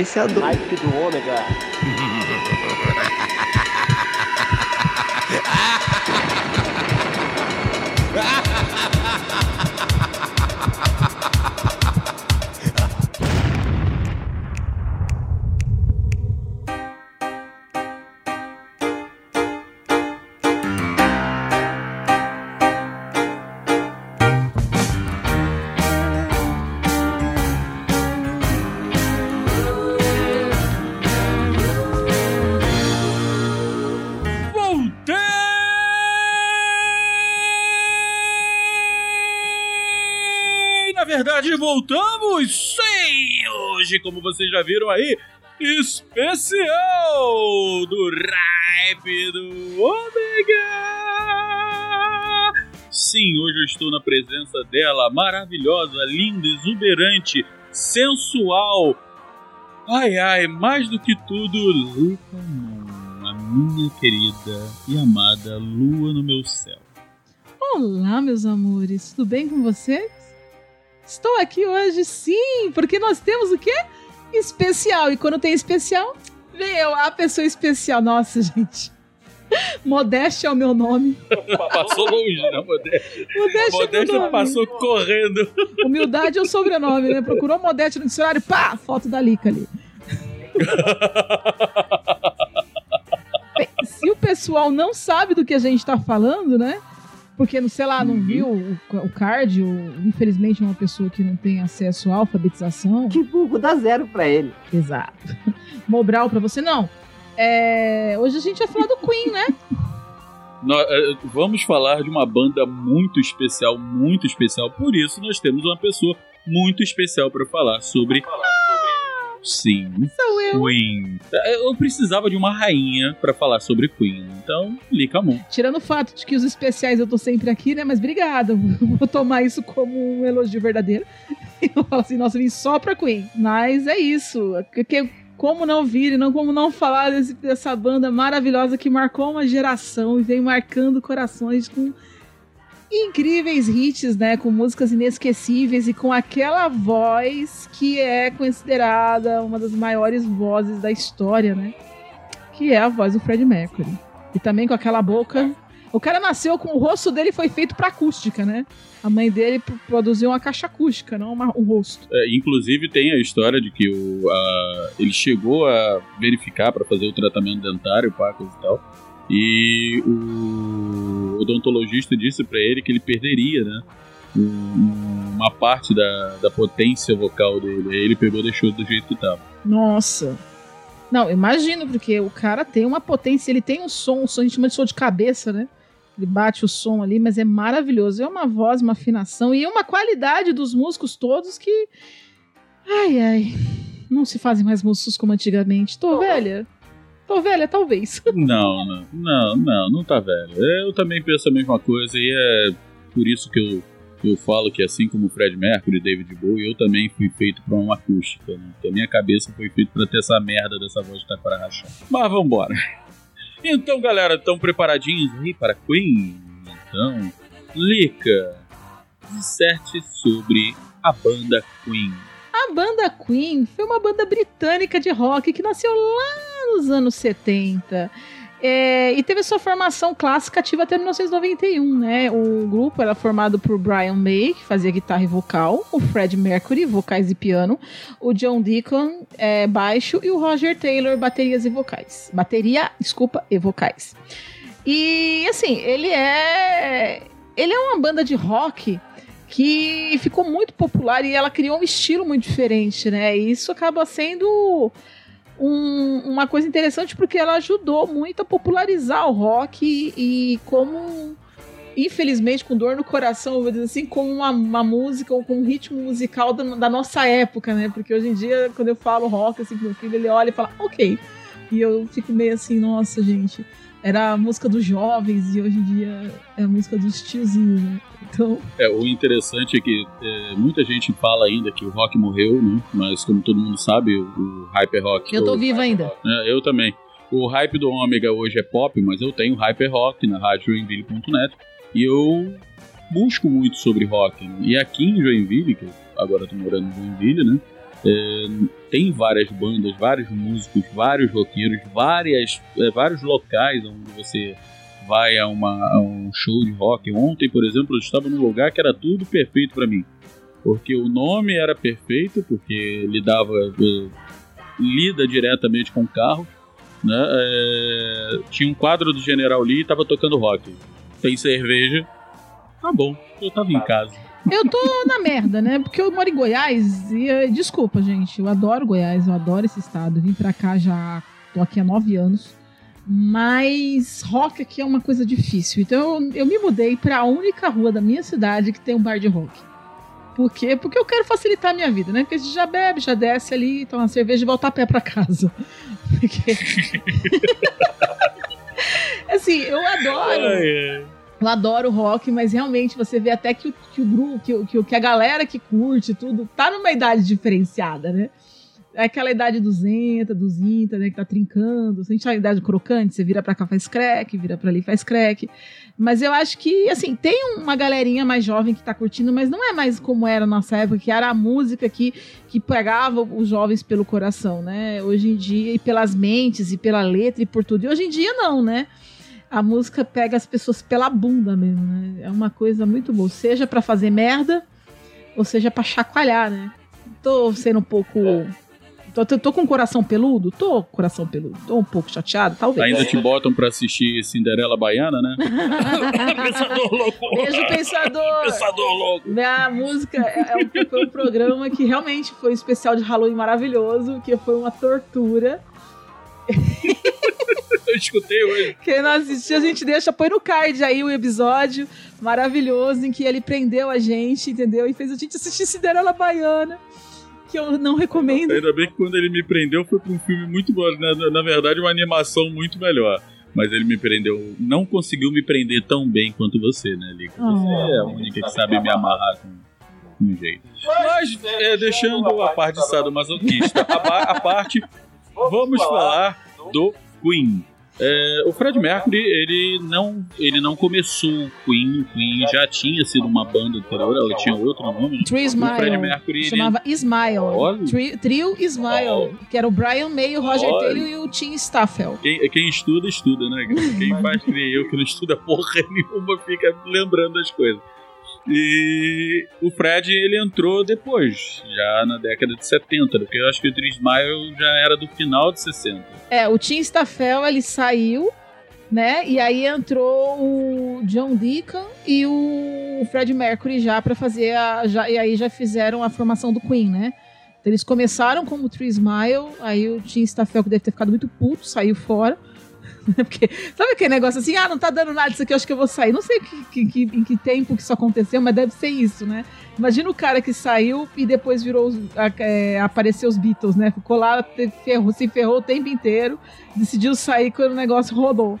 Especiador. Hype do ômega. Hoje, como vocês já viram aí, especial do Ripe do Ômega! Sim, hoje eu estou na presença dela, maravilhosa, linda, exuberante, sensual. Ai, ai, mais do que tudo, Luca Mon, a minha querida e amada lua no meu céu. Olá, meus amores, tudo bem com vocês? Estou aqui hoje, sim, porque nós temos o quê? Especial. E quando tem especial, vem eu, a pessoa especial. Nossa, gente. Modéstia é o meu nome. Passou longe, né, Modéstia? Modéstia, é Modéstia nome. passou correndo. Humildade é o sobrenome, né? Procurou modéstia no dicionário, pá, foto da Lica ali. Se o pessoal não sabe do que a gente tá falando, né? Porque, sei lá, não viu o, o card, ou, infelizmente é uma pessoa que não tem acesso à alfabetização. Que burro, dá zero pra ele. Exato. Mobral pra você, não. É, hoje a gente vai falar do Queen, né? Nó- eh, vamos falar de uma banda muito especial, muito especial. Por isso, nós temos uma pessoa muito especial para falar sobre. Sim, Sou eu. Queen. Eh, Eu precisava de uma rainha para falar sobre Queen. Então, Lica Mon. Tirando o fato de que os especiais eu tô sempre aqui, né? Mas obrigada. Vou tomar isso como um elogio verdadeiro. Eu falo assim, nossa, eu vim só pra Queen. Mas é isso. Que- que- como não vir e não como não falar desse- dessa banda maravilhosa que marcou uma geração e vem marcando corações com incríveis hits, né? Com músicas inesquecíveis e com aquela voz que é considerada uma das maiores vozes da história, né? Que é a voz do Fred Mercury. E também com aquela boca. O cara nasceu com o rosto dele foi feito pra acústica, né? A mãe dele produziu uma caixa acústica, não uma- um rosto. Eh, inclusive, tem a história de que o, a- ele chegou a verificar para fazer o tratamento dentário, pacas e tal. E o odontologista disse para ele que ele perderia, né? um- uma parte da, da potência vocal dele. Aí ele pegou e deixou do jeito que tava. Nossa. Não, imagino, porque o cara tem uma potência, ele tem um som, um som, a gente chama de som de cabeça, né? Ele bate o som ali, mas é maravilhoso. É uma voz, uma afinação e uma qualidade dos músicos todos que. Ai, ai. Não se fazem mais músicos como antigamente. Tô velha. Tô velha, talvez. Não, não, não, não, não tá velho. Eu também penso a mesma coisa e é por isso que eu, eu falo que assim como Fred Mercury e David Bowie, eu também fui feito pra uma acústica, né? A minha cabeça foi feita pra ter essa merda dessa voz de taquara rachada. Mas vambora. Então, galera, estão preparadinhos aí para Queen? Então, Lica, disserte sobre a banda Queen. A banda Queen foi uma banda britânica de rock que nasceu lá nos anos 70. É, e teve sua formação clássica ativa até 1991, né? O grupo era formado por Brian May, que fazia guitarra e vocal, o Fred Mercury, vocais e piano, o John Deacon, é, baixo, e o Roger Taylor, baterias e vocais. Bateria, desculpa, e vocais. E assim, ele é. Ele é uma banda de rock que ficou muito popular e ela criou um estilo muito diferente, né? E isso acaba sendo um- uma coisa interessante porque ela ajudou muito a popularizar o rock e, e como infelizmente com dor no coração, vou dizer assim, como uma, uma música ou com um ritmo musical da, da nossa época, né? Porque hoje em dia, quando eu falo rock, assim, pro meu filho, ele olha e fala, ok. E eu fico meio assim, nossa, gente, era a música dos jovens e hoje em dia é a música dos tiozinhos, né? Então, É, o interessante é que é, muita gente fala ainda que o rock morreu, né? Mas como todo mundo sabe, o, o Hyper Rock. eu tô o- viva ainda. É, eu também. O hype do Ômega hoje é pop, mas eu tenho Hyper Rock na rádio Joinville.net e eu busco muito sobre rock. né? E aqui em Joinville, que eu agora tô morando em Joinville, né? É, tem várias bandas, vários músicos, vários roqueiros, várias, é, vários locais onde você vai a, uma, a um show de rock. Ontem, por exemplo, eu estava num lugar que era tudo perfeito para mim. Porque o nome era perfeito, porque lidava, lida diretamente com o carro. Né? É, tinha um quadro do General Lee e estava tocando rock. Tem cerveja. Tá bom, eu tava em casa. Eu tô na merda, né? Porque eu moro em Goiás e. Eh, desculpa, gente. Eu adoro Goiás, eu adoro esse estado. vim pra cá já. tô aqui há nove anos. Mas rock aqui é uma coisa difícil. Então eu, eu me mudei para a única rua da minha cidade que tem um bar de rock. Por quê? Porque eu quero facilitar a minha vida, né? Porque a gente já bebe, já desce ali, toma uma cerveja e volta a pé para casa. Porque... assim, eu adoro. Eu adoro rock, mas realmente você vê até que o, que o grupo, que, que, que a galera que curte tudo, tá numa idade diferenciada, né? É aquela idade dos enta, dos inta, né, que tá trincando. A gente na idade crocante, você vira pra cá faz crack, vira pra ali faz crack. Mas eu acho que, assim, tem uma galerinha mais jovem que tá curtindo, mas não é mais como era na nossa época, que era a música que, que pegava os jovens pelo coração, né? Hoje em dia, e pelas mentes, e pela letra, e por tudo. E hoje em dia, não, né? A música pega as pessoas pela bunda mesmo, né? É uma coisa muito boa. Seja para fazer merda, ou seja para chacoalhar, né? Tô sendo um pouco Tô, tô, tô, com o coração peludo? Tô com coração peludo. Tô um pouco chateado, talvez. Ainda te botam pra assistir Cinderela Baiana, né? pensador louco! Beijo, pensador! Pensador louco! Minha música é, é um, foi um programa que realmente foi um especial de Halloween maravilhoso, que foi uma tortura. Eu escutei hoje. Quem não assistiu, a gente deixa, põe no card aí o episódio maravilhoso em que ele prendeu a gente, entendeu? E fez a gente assistir Cinderela Baiana que eu não recomendo. Ainda bem que quando ele me prendeu foi pra um filme muito bom. Na, na verdade, uma animação muito melhor. Mas ele me prendeu. Não conseguiu me prender tão bem quanto você, né, Lica? Você oh. é a única que sabe me amarrar com um jeito. Mas, é, deixando a parte de sadomasoquista, a, a parte. Vamos falar do Queen. É, o Fred Mercury, ele não, ele não começou o Queen, o Queen já tinha sido uma banda anterior, ela tinha outro nome. Né? Tree Smile. O Fred Mercury, chamava ele... Smile. Tri, trio Smile, Olha. que era o Brian May, o Roger Olha. Taylor e o Tim Staffel. Quem, quem, estuda, estuda, né? Quem faz que eu, que não estuda porra nenhuma, fica lembrando das coisas. E o Fred ele entrou depois, já na década de 70, porque eu acho que o Three Smile já era do final de 60. É, o Tim Staffel ele saiu, né? E aí entrou o John Deacon e o Fred Mercury já para fazer a já, e aí já fizeram a formação do Queen, né? Então eles começaram como o Three Smile, aí o Tim Staffel que deve ter ficado muito puto, saiu fora. Porque, sabe aquele negócio assim, ah, não tá dando nada isso aqui, eu acho que eu vou sair. Não sei que, que, em que tempo que isso aconteceu, mas deve ser isso, né? Imagina o cara que saiu e depois virou, é, apareceu os Beatles, né? Ficou lá, ferrou, se ferrou o tempo inteiro, decidiu sair quando o negócio rodou.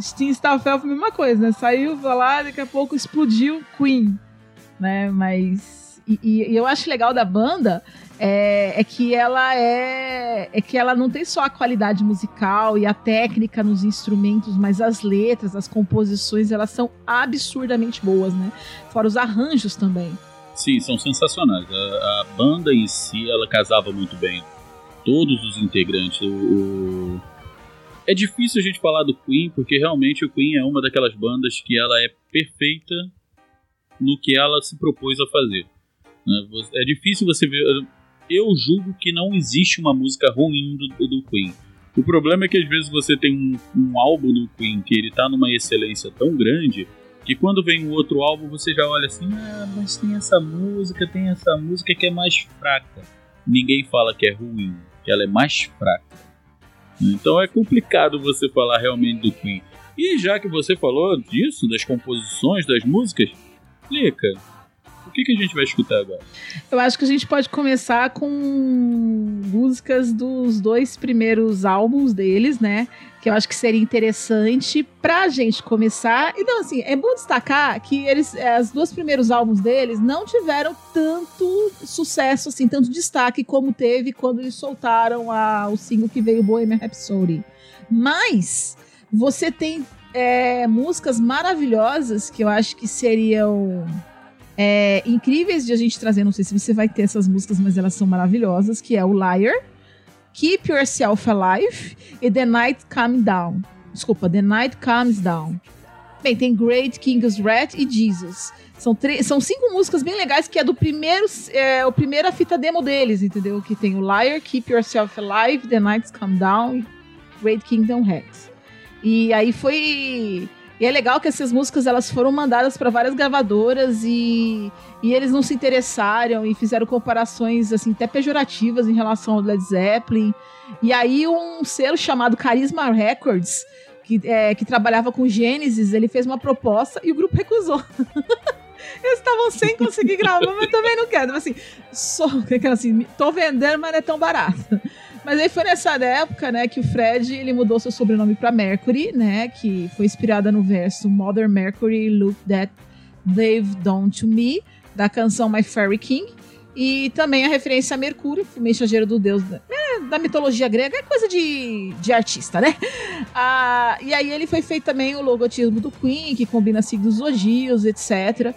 Steam Staffel foi a mesma coisa, né? Saiu lá, daqui a pouco explodiu Queen, né? Mas... E, e, e eu acho legal da banda é, é, que ela é, é que ela não tem só a qualidade musical e a técnica nos instrumentos, mas as letras, as composições, elas são absurdamente boas, né? Fora os arranjos também. Sim, são sensacionais. A, a banda em si, ela casava muito bem. Todos os integrantes. O, o... É difícil a gente falar do Queen, porque realmente o Queen é uma daquelas bandas que ela é perfeita no que ela se propôs a fazer. Né? É difícil você ver eu julgo que não existe uma música ruim do, do Queen. O problema é que às vezes você tem um, um, álbum do Queen que ele tá numa excelência tão grande que quando vem um outro álbum você já olha assim, ah, mas tem essa música, tem essa música que é mais fraca. Ninguém fala que é ruim, que ela é mais fraca. Então é complicado você falar realmente do Queen. E já que você falou disso, das composições, das músicas, explica o que, que a gente vai escutar agora? Eu acho que a gente pode começar com músicas dos dois primeiros álbuns deles, né? Que eu acho que seria interessante pra gente começar. Então, assim, é bom destacar que eles, os dois primeiros álbuns deles não tiveram tanto sucesso, assim, tanto destaque como teve quando eles soltaram a, o single que veio Bohemian Rhapsody. Mas você tem é, músicas maravilhosas que eu acho que seriam é, incríveis de a gente trazer. Não sei se você vai ter essas músicas, mas elas são maravilhosas, que é o Liar, Keep Yourself Alive e The Night Comes Down. Desculpa, The Night Comes Down. Bem, tem Great King's Rat e Jesus. São, são cinco músicas bem legais que é do primeiro, é, o primeira fita demo deles, entendeu? Que tem o Liar, Keep Yourself Alive, The Nights Come Down Great Kingdom Rex. E aí foi e é legal que essas músicas elas foram mandadas para várias gravadoras e, e eles não se interessaram e fizeram comparações assim até pejorativas em relação ao Led Zeppelin. E aí um selo chamado Charisma Records que, é, que trabalhava com Gênesis, ele fez uma proposta e o grupo recusou. Eles estavam sem conseguir gravar, mas também não quero. Assim, só, assim, tô vendendo, mas não é tão barato. Mas aí foi nessa época, né, que o Fred ele mudou seu sobrenome para Mercury, né, que foi inspirada no verso Mother Mercury, Look That They've Done to Me, da canção My Fairy King. E também a referência a Mercúrio, o mensageiro do deus né, da mitologia grega, é coisa de, de artista, né? Ah, e aí ele foi feito também o logotipo do Queen, que combina signos zodios, etc.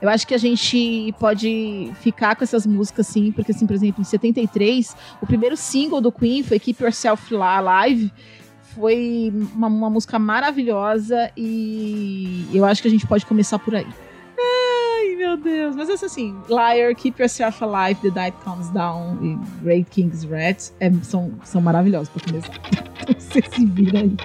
Eu acho que a gente pode ficar com essas músicas, sim, porque, assim, por exemplo, em 73, o primeiro single do Queen foi Keep Yourself Alive. Foi uma, uma música maravilhosa e eu acho que a gente pode começar por aí. Ai, meu Deus. Mas essa assim, Liar, Keep Yourself Alive, The Night Comes Down e Great King's Rats é, são, são maravilhosos pra começar. Você se vira aí.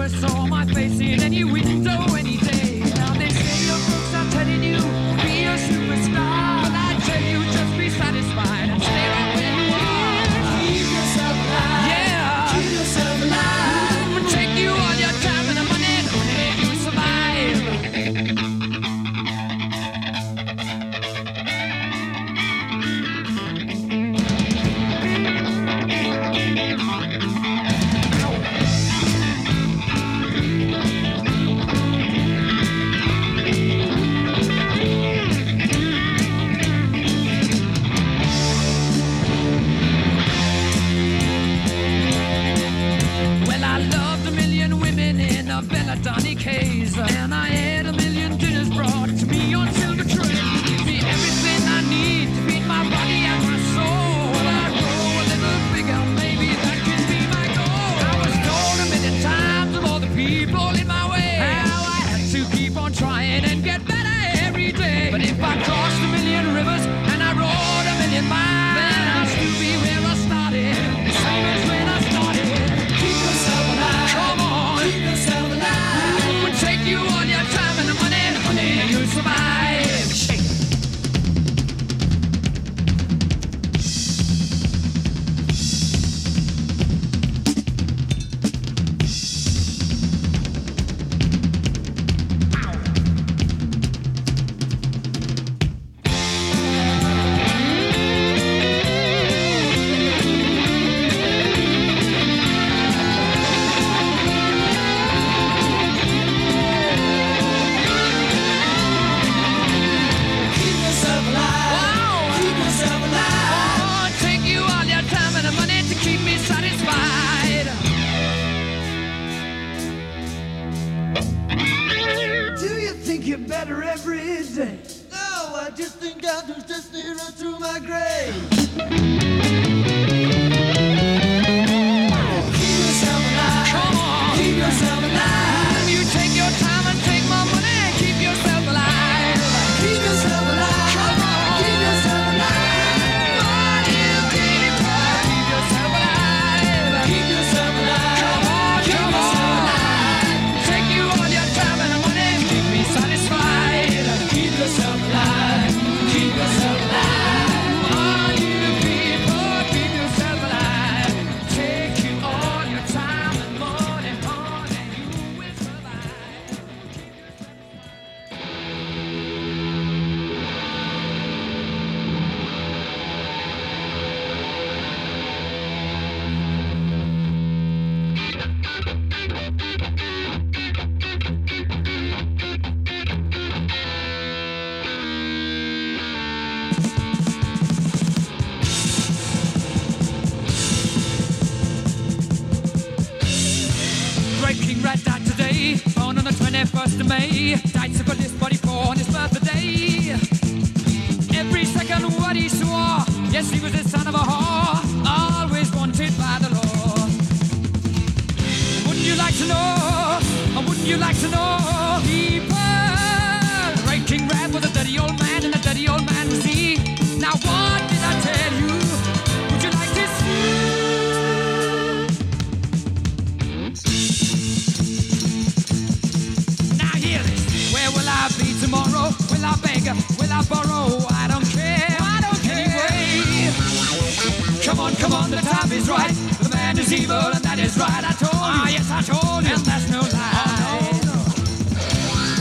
never saw my face in any week. there first of May. Died so good this body for on his birthday. Every second what he swore. Yes, he was the son of a whore. Always wanted by the law. Wouldn't you like to know? Wouldn't you like to know? is evil and that is right. I told you. Ah, yes, I told you. And that's no lie. Oh, no.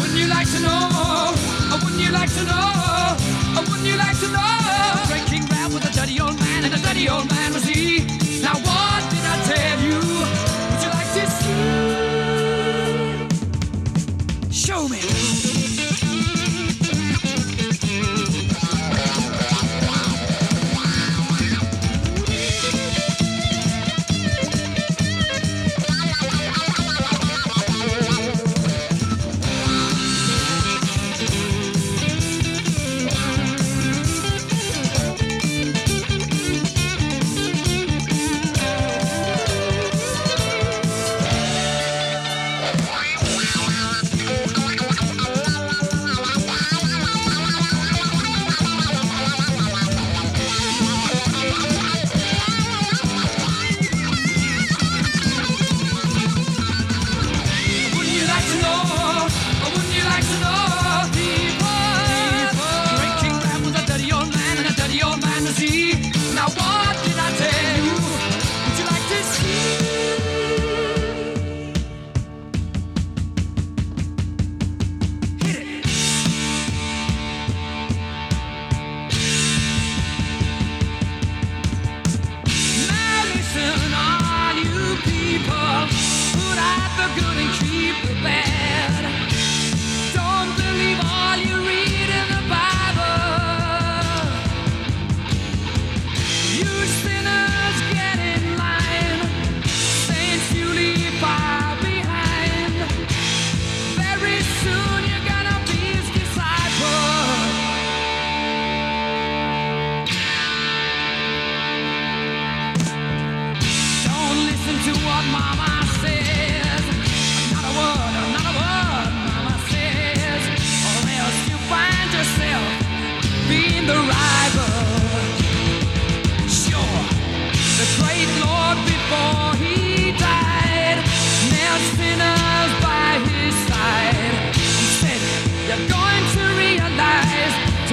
Wouldn't you like to know? Oh, wouldn't you like to know? Oh, wouldn't you like to know? Breaking bad with a dirty old man, and a dirty old man was he.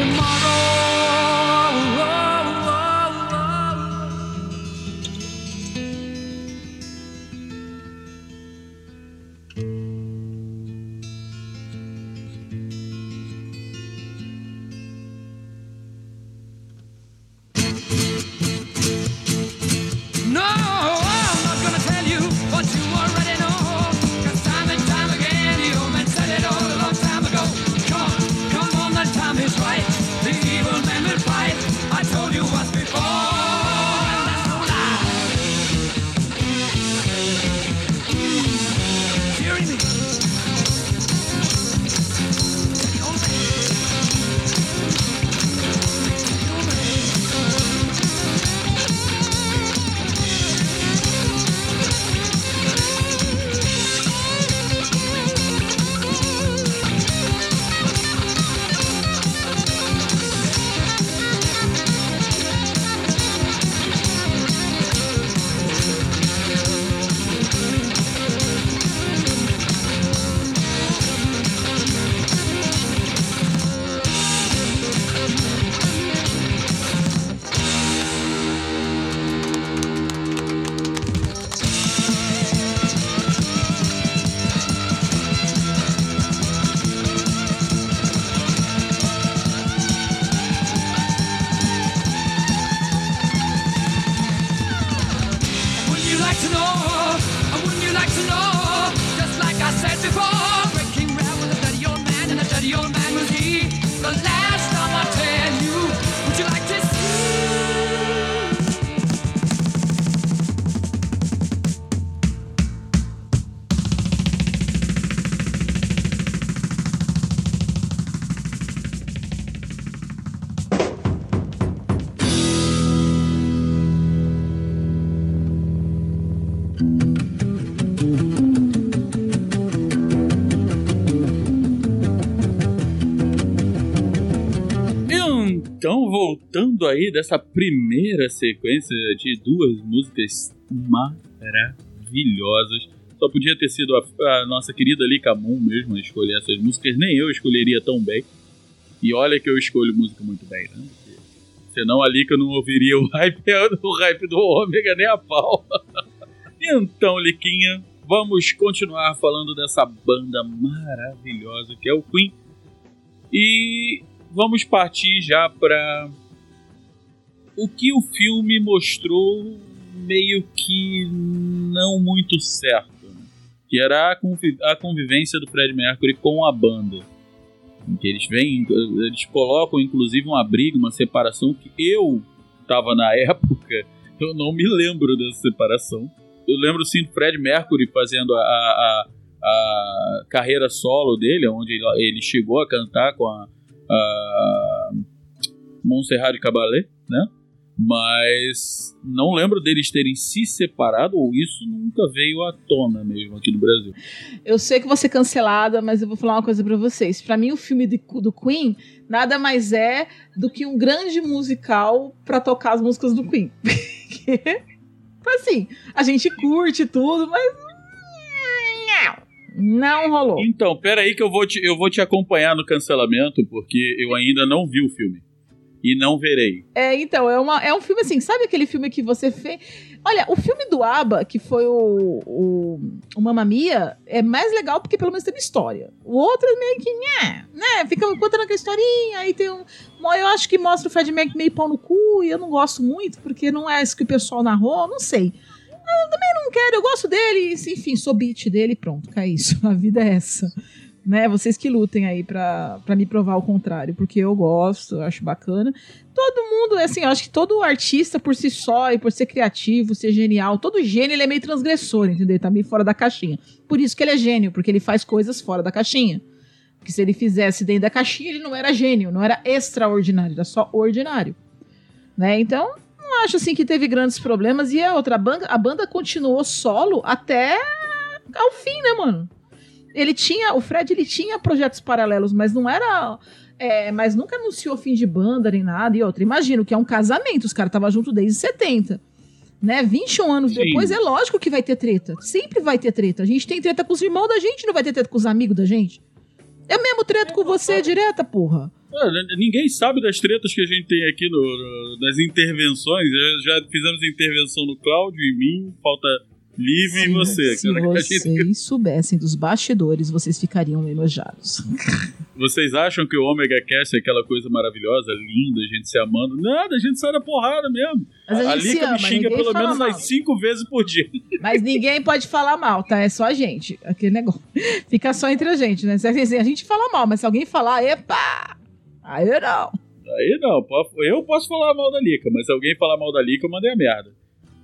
tomorrow. Voltando aí dessa primeira sequência de duas músicas maravilhosas. Só podia ter sido a, a nossa querida Lika Moon mesmo a escolher essas músicas, nem eu escolheria tão bem. E olha que eu escolho música muito bem, né? Senão a Lika não ouviria o hype, o hype do Ômega nem a pau. então, Liquinha, vamos continuar falando dessa banda maravilhosa que é o Queen. E vamos partir já para o que o filme mostrou meio que não muito certo, né? que era a, conviv a convivência do Fred Mercury com a banda. Que eles vêm, eles colocam inclusive uma briga, uma separação que eu estava na época, eu não me lembro dessa separação. Eu lembro sim do Fred Mercury fazendo a, a, a carreira solo dele, onde ele chegou a cantar com a, a Montserrat Caballé, né? Mas não lembro deles terem se separado, ou isso nunca veio à tona mesmo aqui no Brasil. Eu sei que vou ser cancelada, mas eu vou falar uma coisa para vocês. Para mim, o filme de, do Queen nada mais é do que um grande musical para tocar as músicas do Queen. assim, a gente curte tudo, mas. Não rolou. Então, peraí que eu vou, te, eu vou te acompanhar no cancelamento, porque eu ainda não vi o filme e não verei. É, então, é, uma, é um filme assim, sabe aquele filme que você fez. Olha, o filme do ABBA, que foi o, o, o Mamma Mia, é mais legal porque pelo menos tem uma história. O outro é meio que, né, né, fica contando aquela historinha, aí tem um... Eu acho que mostra o Fred Mercury meio pau no cu, e eu não gosto muito, porque não é isso que o pessoal narrou, não sei. Eu também não quero, eu gosto dele, enfim, sou beat dele, pronto, é isso, a vida é essa né? Vocês que lutem aí pra me provar o contrário, porque eu gosto, eu acho bacana. Todo mundo, assim, eu acho que todo artista por si só e por ser criativo, ser genial, todo gênio ele é meio transgressor, entendeu? Ele tá meio fora da caixinha. Por isso que ele é gênio, porque ele faz coisas fora da caixinha. Porque se ele fizesse dentro da caixinha, ele não era gênio, não era extraordinário, era só ordinário. Né? Então, não acho assim que teve grandes problemas. E a outra banda, a banda continuou solo até ao fim, né, mano? ele tinha, o Fred ele tinha projetos paralelos, mas não era é, mas nunca anunciou fim de banda nem nada. E outra, imagino que é um casamento, os caras estavam juntos desde 70. Né? 21 anos Sim. depois, é lógico que vai ter treta. Sempre vai ter treta. A gente tem treta com os irmãos da gente, não vai ter treta com os amigos da gente. Eu mesmo treto com você direta, porra. É, ninguém sabe das tretas que a gente tem aqui no, no, nas intervenções. Já, já fizemos intervenção no Cláudio e mim, falta Live em você. Se cara, vocês gente... soubessem dos bastidores, vocês ficariam enojados. Vocês acham que o Omega Cast é aquela coisa maravilhosa, linda, a gente se amando? Nada, a gente sai da porrada mesmo. Mas a, a ama, me xinga pelo menos mal. umas cinco vezes por dia. Mas ninguém pode falar mal, tá? É só a gente. Aquele negócio. Fica só entre a gente, né? A gente fala mal, mas se alguém falar, epa! Aí não. Aí não. Eu posso falar mal da Lica, mas se alguém falar mal da Lica, eu mandei a merda.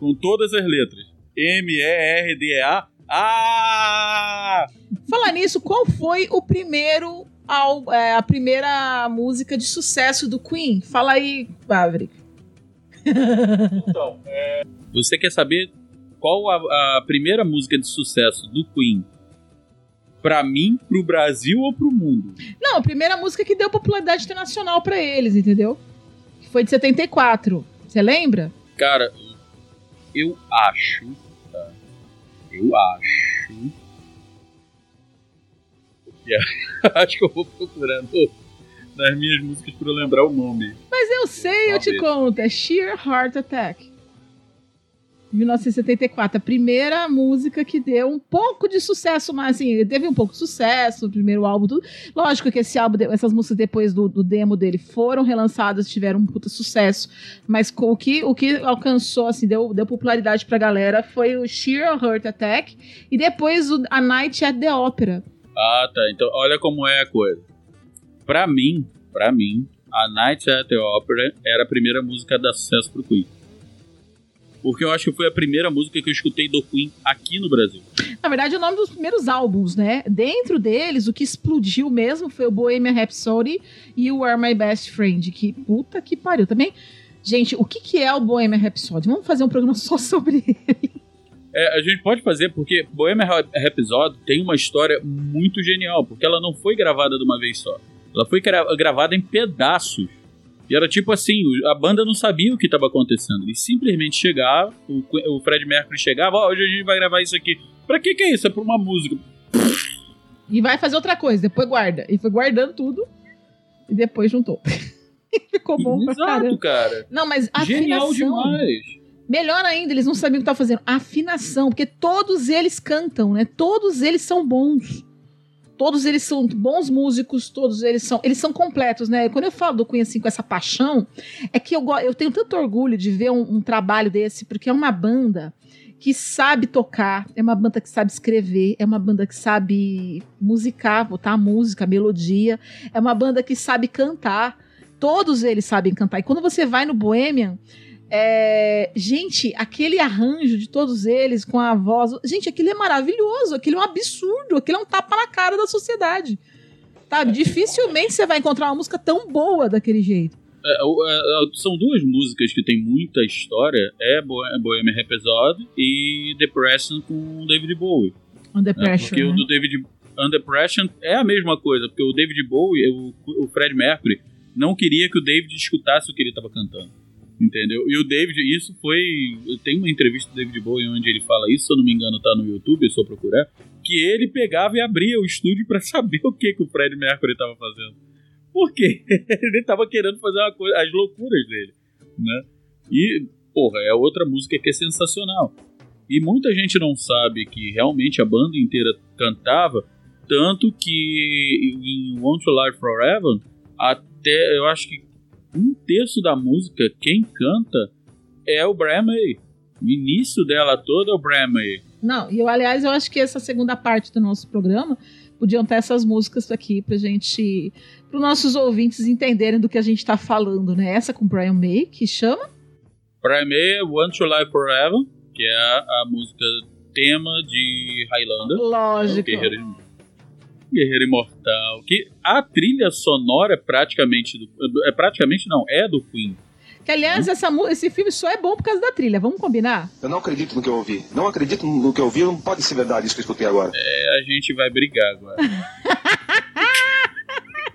Com todas as letras. M-E-R-D-A. Ah! Falar nisso, qual foi o primeiro ao, é, a primeira música de sucesso do Queen? Fala aí, Maverick. Então, é... você quer saber qual a, a, primeira música de sucesso do Queen? Pra mim, pro Brasil ou pro mundo? Não, a primeira música que deu popularidade internacional para eles, entendeu? Foi de 74. Você lembra? Cara, eu acho eu acho. acho que eu vou procurando nas minhas músicas para lembrar o nome. Mas eu sei, eu te conto. É Sheer Heart Attack. 1974, a primeira música que deu um pouco de sucesso, mas assim, teve um pouco de sucesso, o primeiro álbum, tudo. Lógico que esse álbum, essas músicas depois do, do demo dele foram relançadas, tiveram um puta sucesso, mas o que, o que alcançou, assim, deu, deu popularidade pra galera foi o Sheer Heart Attack e depois o A Night at the Opera. Ah, tá. Então, olha como é a coisa. Pra mim, pra mim, A Night at the Opera era a primeira música da sucesso pro Queen. Porque eu acho que foi a primeira música que eu escutei do Queen aqui no Brasil. Na verdade, é o nome dos primeiros álbuns, né? Dentro deles, o que explodiu mesmo foi o Bohemian Rhapsody e o Are My Best Friend. Que puta que pariu. Também, gente, o que, que é o Bohemian Rhapsody? Vamos fazer um programa só sobre ele. É, a gente pode fazer porque Bohemian Rhapsody tem uma história muito genial, porque ela não foi gravada de uma vez só. Ela foi gravada em pedaços E era tipo assim, a banda não sabia o que estava acontecendo. Eles simplesmente chegavam, o, Fred Mercury chegava, ó, hoje a gente vai gravar isso aqui. Pra que que é isso? É pra uma música. E vai fazer outra coisa, depois guarda. E foi guardando tudo e depois juntou. Ficou bom pra Exato, caramba. cara. Não, mas a Genial afinação. demais. Melhor ainda, eles não sabiam o que estavam fazendo. A afinação, porque todos eles cantam, né? Todos eles são bons. Todos eles são bons músicos, todos eles são, eles são completos, né? Quando eu falo do Queen assim com essa paixão, é que eu, eu tenho tanto orgulho de ver um, um trabalho desse, porque é uma banda que sabe tocar, é uma banda que sabe escrever, é uma banda que sabe musicar, botar a música, a melodia, é uma banda que sabe cantar. Todos eles sabem cantar. E quando você vai no Bohemian, é, gente, aquele arranjo de todos eles com a voz. Gente, aquilo é maravilhoso, aquilo é um absurdo, aquilo é um tapa na cara da sociedade. Sabe? Dificilmente você vai encontrar uma música tão boa daquele jeito. É, o- é, é, são duas músicas que tem muita história. É Bo- é Bohemian Rhapsody e Depression com o David Bowie. Under né? Pressure. Porque o né? do David Under Pressure é a mesma coisa, porque o David Bowie, o, o Fred Mercury, não queria que o David escutasse o que ele estava cantando. Entendeu? E o David, isso foi. Tem uma entrevista do David Bowie onde ele fala isso, se eu não me engano, tá no YouTube, é só procurar. Que ele pegava e abria o estúdio pra saber o que, que o Fred Mercury tava fazendo. Por quê? ele tava querendo fazer uma coisa, as loucuras dele. Né? E, porra, é outra música que é sensacional. E muita gente não sabe que realmente a banda inteira cantava, tanto que em Want to Live Forever, até eu acho que um terço da música, quem canta é o Brian May. O início dela toda é o Brian May. Não, e eu, aliás, eu acho que essa segunda parte do nosso programa podiam ter essas músicas aqui pra gente. para os nossos ouvintes entenderem do que a gente tá falando, né? Essa com Brian May, que chama. Brian May é Want to Live Forever, que é a, música tema de Highlander. Lógico. Guerreiro, Guerreiro Imortal. Que a trilha sonora é praticamente do. É praticamente não, é do Queen. Que, aliás, essa, esse filme só é bom por causa da trilha. Vamos combinar? Eu não acredito no que eu ouvi. Não acredito no que eu ouvi. Não pode ser verdade isso que eu escutei agora. É, a gente vai brigar agora.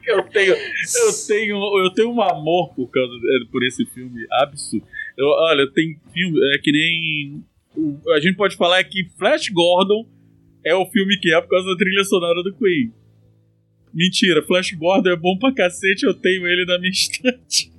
eu tenho, eu tenho, eu tenho um amor por causa é, por esse filme absurdo. Eu, olha, tem filme é que nem a gente pode falar que Flash Gordon é o filme que é por causa da trilha sonora do Queen. Mentira, Flash Gordon é bom pra cacete, eu tenho ele na minha estante.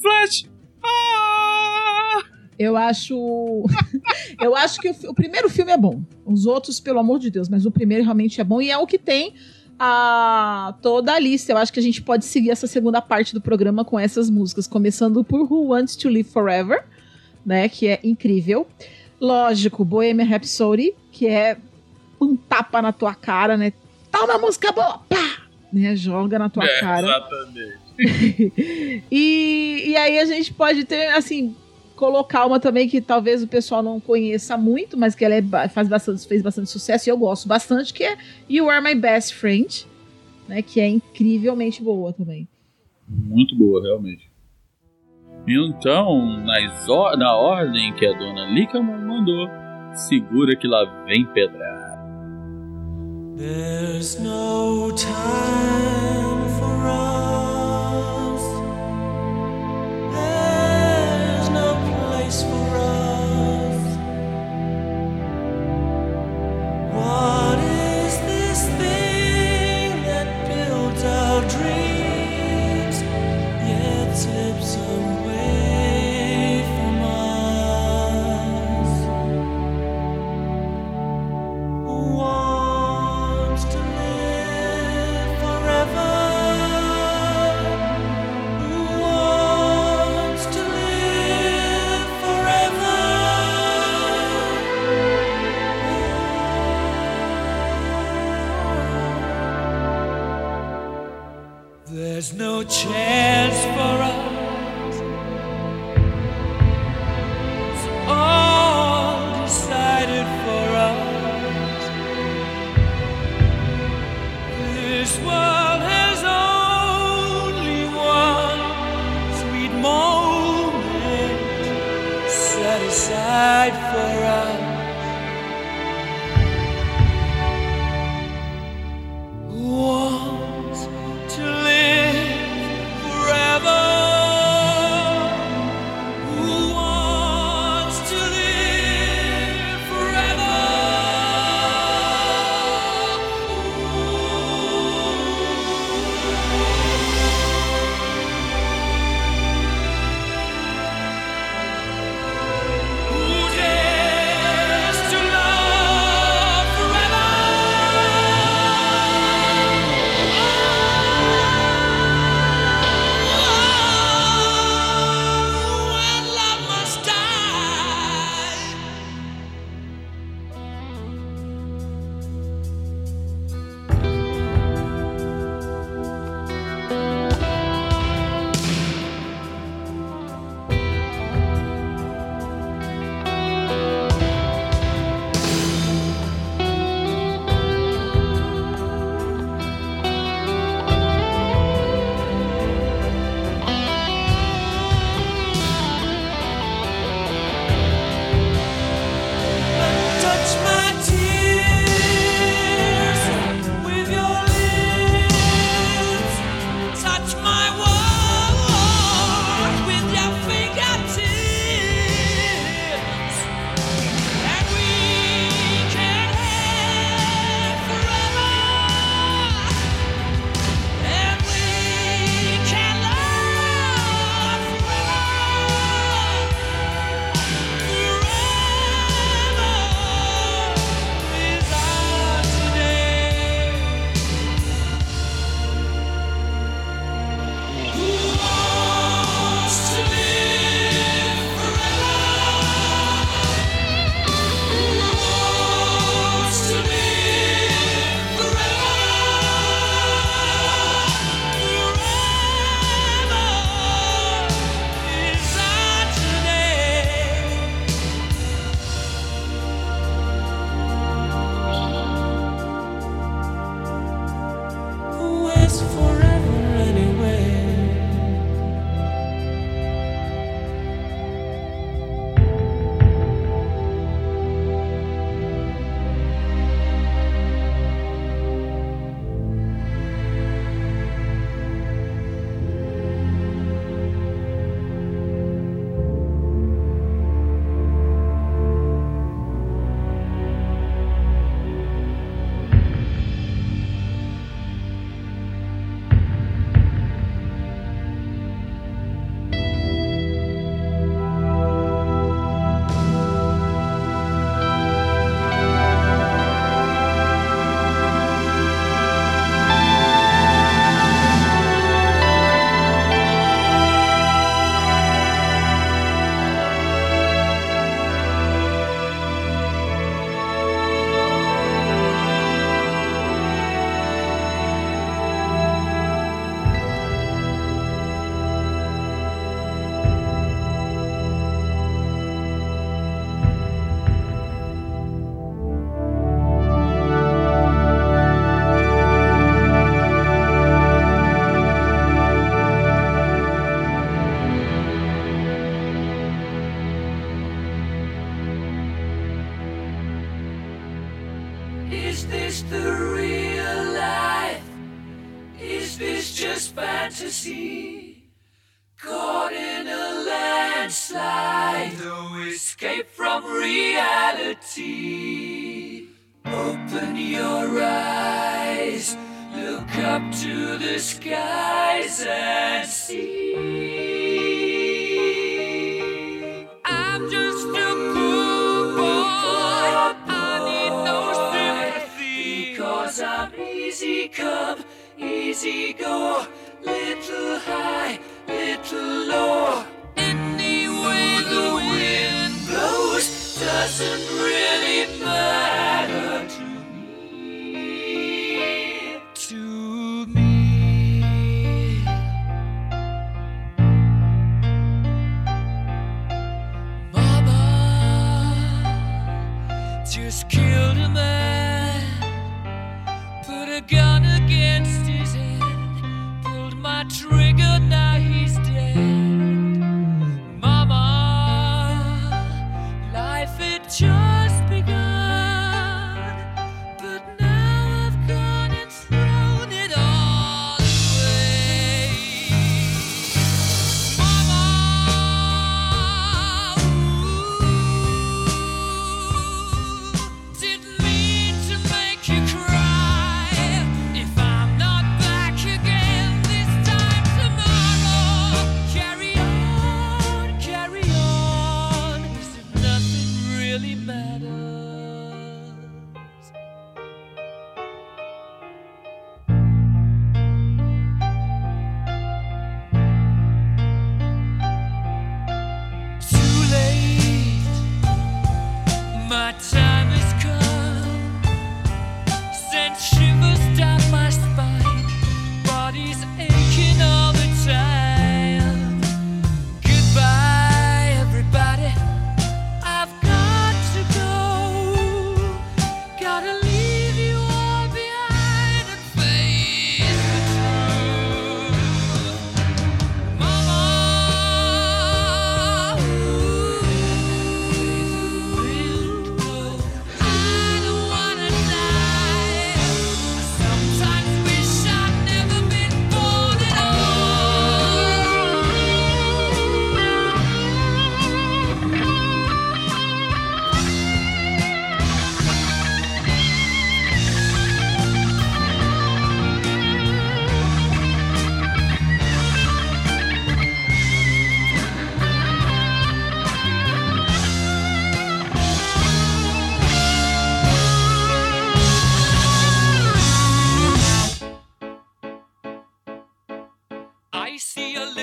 Flash! Ah! Eu acho. eu acho que o, o primeiro filme é bom. Os outros, pelo amor de Deus, mas o primeiro realmente é bom e é o que tem a toda a lista. Eu acho que a gente pode seguir essa segunda parte do programa com essas músicas, começando por Who Wants to Live Forever, né, que é incrível. Lógico, Bohemian Rhapsody, que é um tapa na tua cara, né? Tá uma música boa, pá! Né, joga na tua É, cara. exatamente. e, e aí a gente pode ter, assim, colocar uma também que talvez o pessoal não conheça muito, mas que ela é faz bastante, fez bastante sucesso e eu gosto bastante, que é You Are My Best Friend, né? Que é incrivelmente boa também. Muito boa, realmente. Então, nas or- na ordem que a dona Licaman mandou, segura que lá vem pedrada. There's no time for us. There's no place for us. What There's no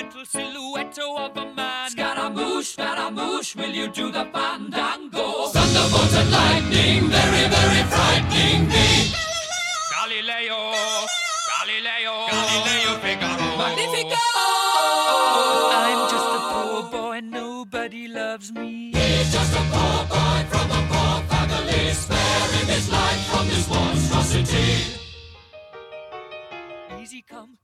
little silhouette of a man. Scaramouche, Scaramouche, will you do the fandango? Thunderbolt and lightning, very, very frightening me. Galileo, Galileo, Galileo Figaro. Magnifico! I'm just a poor boy, nobody loves me. He's just a poor boy from a poor family, sparing his life from this monstrosity. Easy come,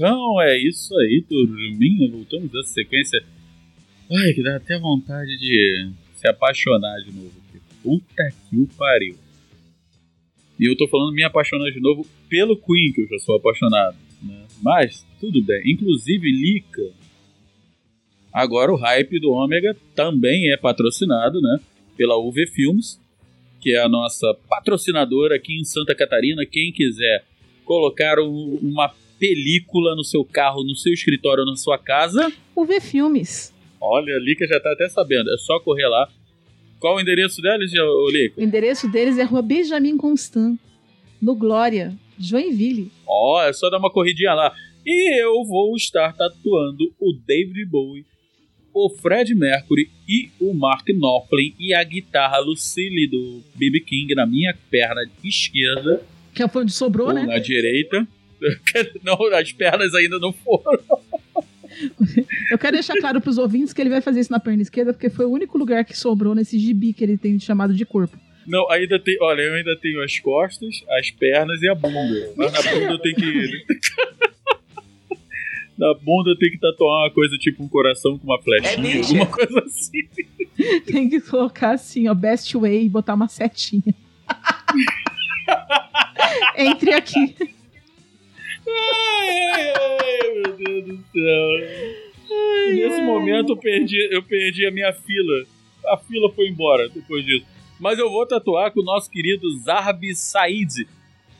Então é isso aí, turminha. Voltamos dessa sequência. Ai, que dá até vontade de se apaixonar de novo. Puta que o pariu. E eu tô falando me apaixonar de novo pelo Queen, que eu já sou apaixonado. Né? Mas, tudo bem. Inclusive, Lika. Agora o hype do Ômega também é patrocinado, né? Pela UV Filmes, que é a nossa patrocinadora aqui em Santa Catarina. Quem quiser colocar um- uma película no seu carro, no seu escritório, na sua casa, O V Filmes. olha, a Lica já tá até sabendo. É só correr lá. Qual o endereço deles, ô, O Lica? endereço deles é Rua Benjamin Constant, no Glória, Joinville. Ó, é só dar uma corridinha lá. E eu vou estar tatuando o David Bowie, o Fred Mercury e o Mark Knopfler e a guitarra Lucille do B.B. King na minha perna esquerda Que foi onde sobrou, ou né? na direita. Não, as pernas ainda não foram. Eu quero deixar claro pros ouvintes que ele vai fazer isso na perna esquerda, porque foi o único lugar que sobrou nesse gibi que ele tem chamado de corpo. Não, ainda tem. Olha, eu ainda tenho as costas, as pernas e a bunda. Mas na bunda eu tenho que. na bunda eu tenho que tatuar uma coisa tipo um coração com uma flechinha, alguma coisa assim. Tem que colocar assim, ó, best way e botar uma setinha. Entre aqui. Ai, ai, meu Deus do céu. Nesse momento eu perdi, eu perdi a minha fila. A fila foi embora depois disso. Mas eu vou tatuar com o nosso querido Zarbi Said.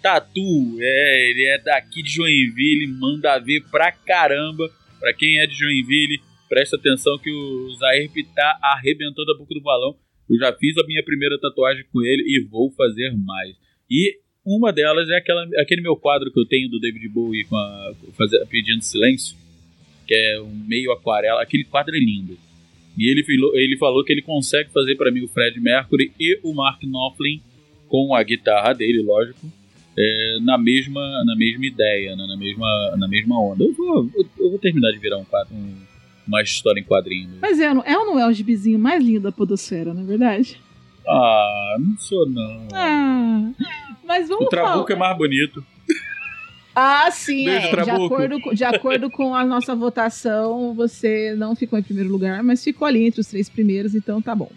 Tatu, é, ele é daqui de Joinville, manda ver pra caramba. Pra quem é de Joinville, presta atenção que o Zairp tá arrebentando a boca do balão. Eu já fiz a minha primeira tatuagem com ele e vou fazer mais. E uma delas é aquela, aquele meu quadro que eu tenho do David Bowie com a, fazer, pedindo silêncio, que é um meio aquarela. Aquele quadro é lindo. E ele, falou- ele falou que ele consegue fazer para mim o Fred Mercury e o Mark Knopfler com a guitarra dele, lógico, é, na, mesma, na mesma ideia, né, na, mesma, na mesma onda. Eu vou, eu, vou terminar de virar um, quadro- um- uma história em quadrinho. Mas é, não- é ou não é o gibizinho mais lindo da podosfera, não é verdade? Ah, não sou não. Ah, mas vamos o Trabuco falar. é mais bonito. Ah, sim, Beijo, é. De acordo, com, de acordo com a nossa votação, você não ficou em primeiro lugar, mas ficou ali entre os três primeiros, então tá bom.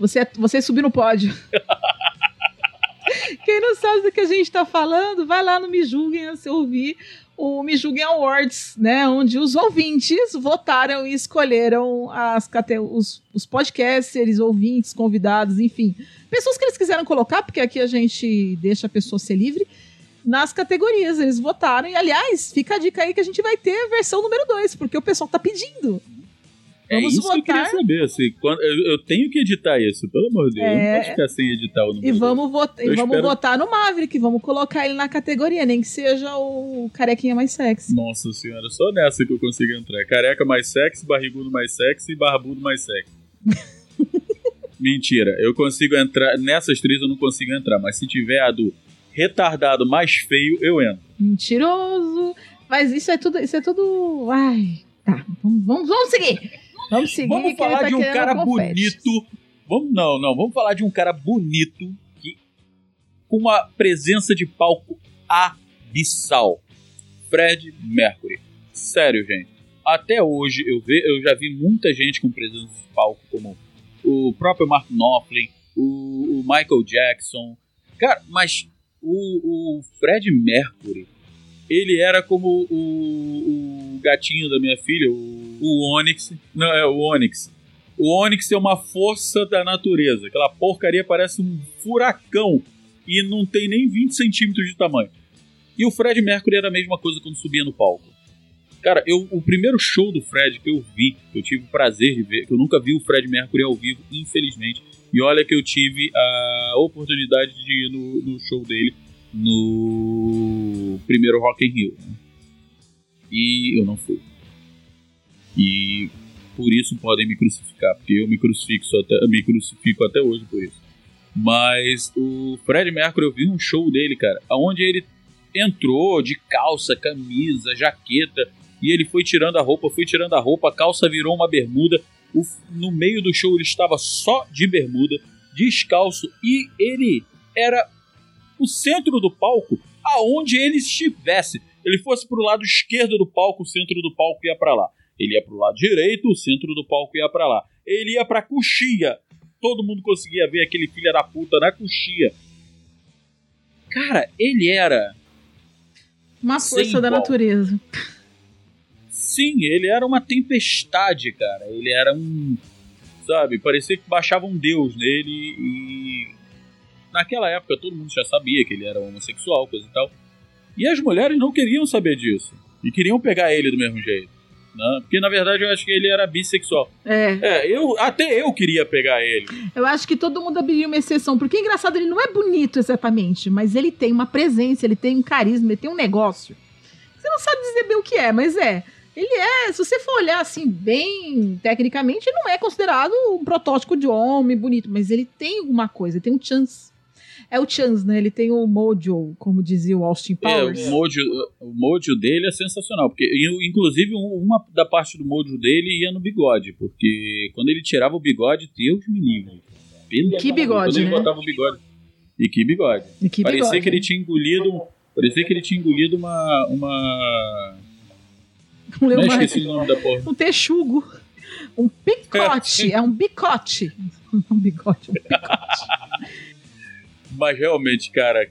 Você, você subiu no pódio. Quem não sabe do que a gente tá falando, vai lá no Me Julguem a se ouvir o Me Julguem Awards, né? Onde os ouvintes votaram e escolheram as, os, os podcasters, ouvintes, convidados, enfim. Pessoas que eles quiseram colocar, porque aqui a gente deixa a pessoa ser livre nas categorias. Eles votaram. E, aliás, fica a dica aí que a gente vai ter a versão número 2, porque o pessoal tá pedindo. É Vamos isso que eu queria votar. saber. Assim, quando, eu, eu tenho que editar isso, pelo amor de Deus. Eu É. não posso ficar sem editar o número. E vamos, vota- e Eu vamos espero- votar no Maverick, vamos colocar ele na categoria, nem que seja o carequinha mais sexy. Nossa senhora, só nessa que eu consigo entrar. Careca mais sexy, barrigudo mais sexy e barbudo mais sexy. Mentira, eu consigo entrar. Nessas três eu não consigo entrar, mas se tiver a do retardado mais feio, eu entro. Mentiroso. Mas isso é tudo. Isso é tudo. Ai. Tá, vamos, vamos, vamos seguir. Vamos seguir. Vamos falar tá de um cara bonito. Vamos, não, não, vamos falar de um cara bonito que com uma presença de palco abissal. Fred Mercury. Sério, gente. Até hoje eu, ve, eu já vi muita gente com presença de palco, como o próprio Mark Knopfler, o, o Michael Jackson. Cara, mas o, o Fred Mercury, ele era como o, o gatinho da minha filha, o, o Onyx. Não, é o Onyx. O Onyx é uma força da natureza. Aquela porcaria parece um furacão e não tem nem 20 centímetros de tamanho. E o Fred Mercury era a mesma coisa quando subia no palco. Cara, eu, o primeiro show do Fred que eu vi, que eu tive o prazer de ver, que eu nunca vi o Fred Mercury ao vivo, infelizmente. E olha que eu tive a oportunidade de ir no, no show dele no primeiro Rock in Rio. né? E eu não fui. E por isso podem me crucificar, porque eu me crucifico até, me crucifico até hoje por isso. Mas o Fred Mercury, eu vi um show dele, cara, onde ele entrou de calça, camisa, jaqueta, e ele foi tirando a roupa, foi tirando a roupa, a calça virou uma bermuda. O- no meio do show ele estava só de bermuda, descalço, e ele era o centro do palco aonde ele estivesse. Ele fosse pro lado esquerdo do palco, o centro do palco ia para lá. Ele ia pro lado direito, o centro do palco ia para lá. Ele ia pra coxia. Todo mundo conseguia ver aquele filho da puta na coxia. Cara, ele era Uma força da natureza. Sim, ele era uma tempestade, cara. Ele era um. Sabe, parecia que baixava um deus nele e. Naquela época todo mundo já sabia que ele era homossexual, coisa e tal. E as mulheres não queriam saber disso. E queriam pegar ele do mesmo jeito. Né? Porque na verdade eu acho que ele era bissexual. É. É, eu, até eu queria pegar ele. Eu acho que todo mundo abriria uma exceção, porque engraçado, ele não é bonito exatamente, mas ele tem uma presença, ele tem um carisma, ele tem um negócio. Você não sabe dizer bem o que é, mas é. Ele é, se você for olhar assim, bem tecnicamente, ele não é considerado um protótipo de homem bonito, mas ele tem alguma coisa, ele tem um chance. É o chance, né? Ele tem o mojo, como dizia o Austin Powers. É, o mojo, o mojo dele é sensacional. Porque, inclusive, um- uma da parte do mojo dele ia no bigode. Porque quando ele tirava o bigode, Deus me livre. Pelo Que bigode, Quando ele né? botava o bigode. E que bigode. E que parecia bigode, que ele né? tinha engolido. Parecia que ele tinha engolido uma. uma... Um Não leopardo. esqueci o nome da porra. um texugo, um picote, é um bicote. Um bigode, um picote. Mas realmente, cara,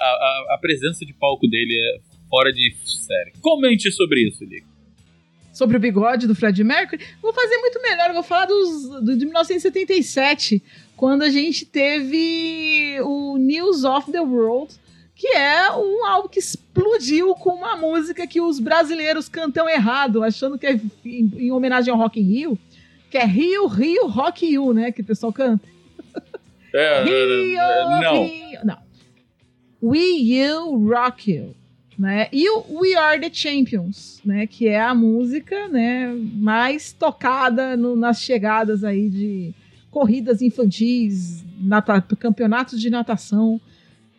a, a, a presença de palco dele é fora de série. Comente sobre isso, Lico. sobre o bigode do Fred Mercury. Vou fazer muito melhor, vou falar dos, do, de 1977, quando a gente teve o News of the World, que é um álbum que explodiu com uma música que os brasileiros cantam errado, achando que é em, em homenagem ao Rock in Rio, que é Rio, Rio, Rock You, né, que o pessoal canta. É, Rio, é, não. Rio. Não. We You Rock You. Né? E o We Are the Champions, né? Que é a música né, mais tocada no- nas chegadas aí de corridas infantis, nata- campeonatos de natação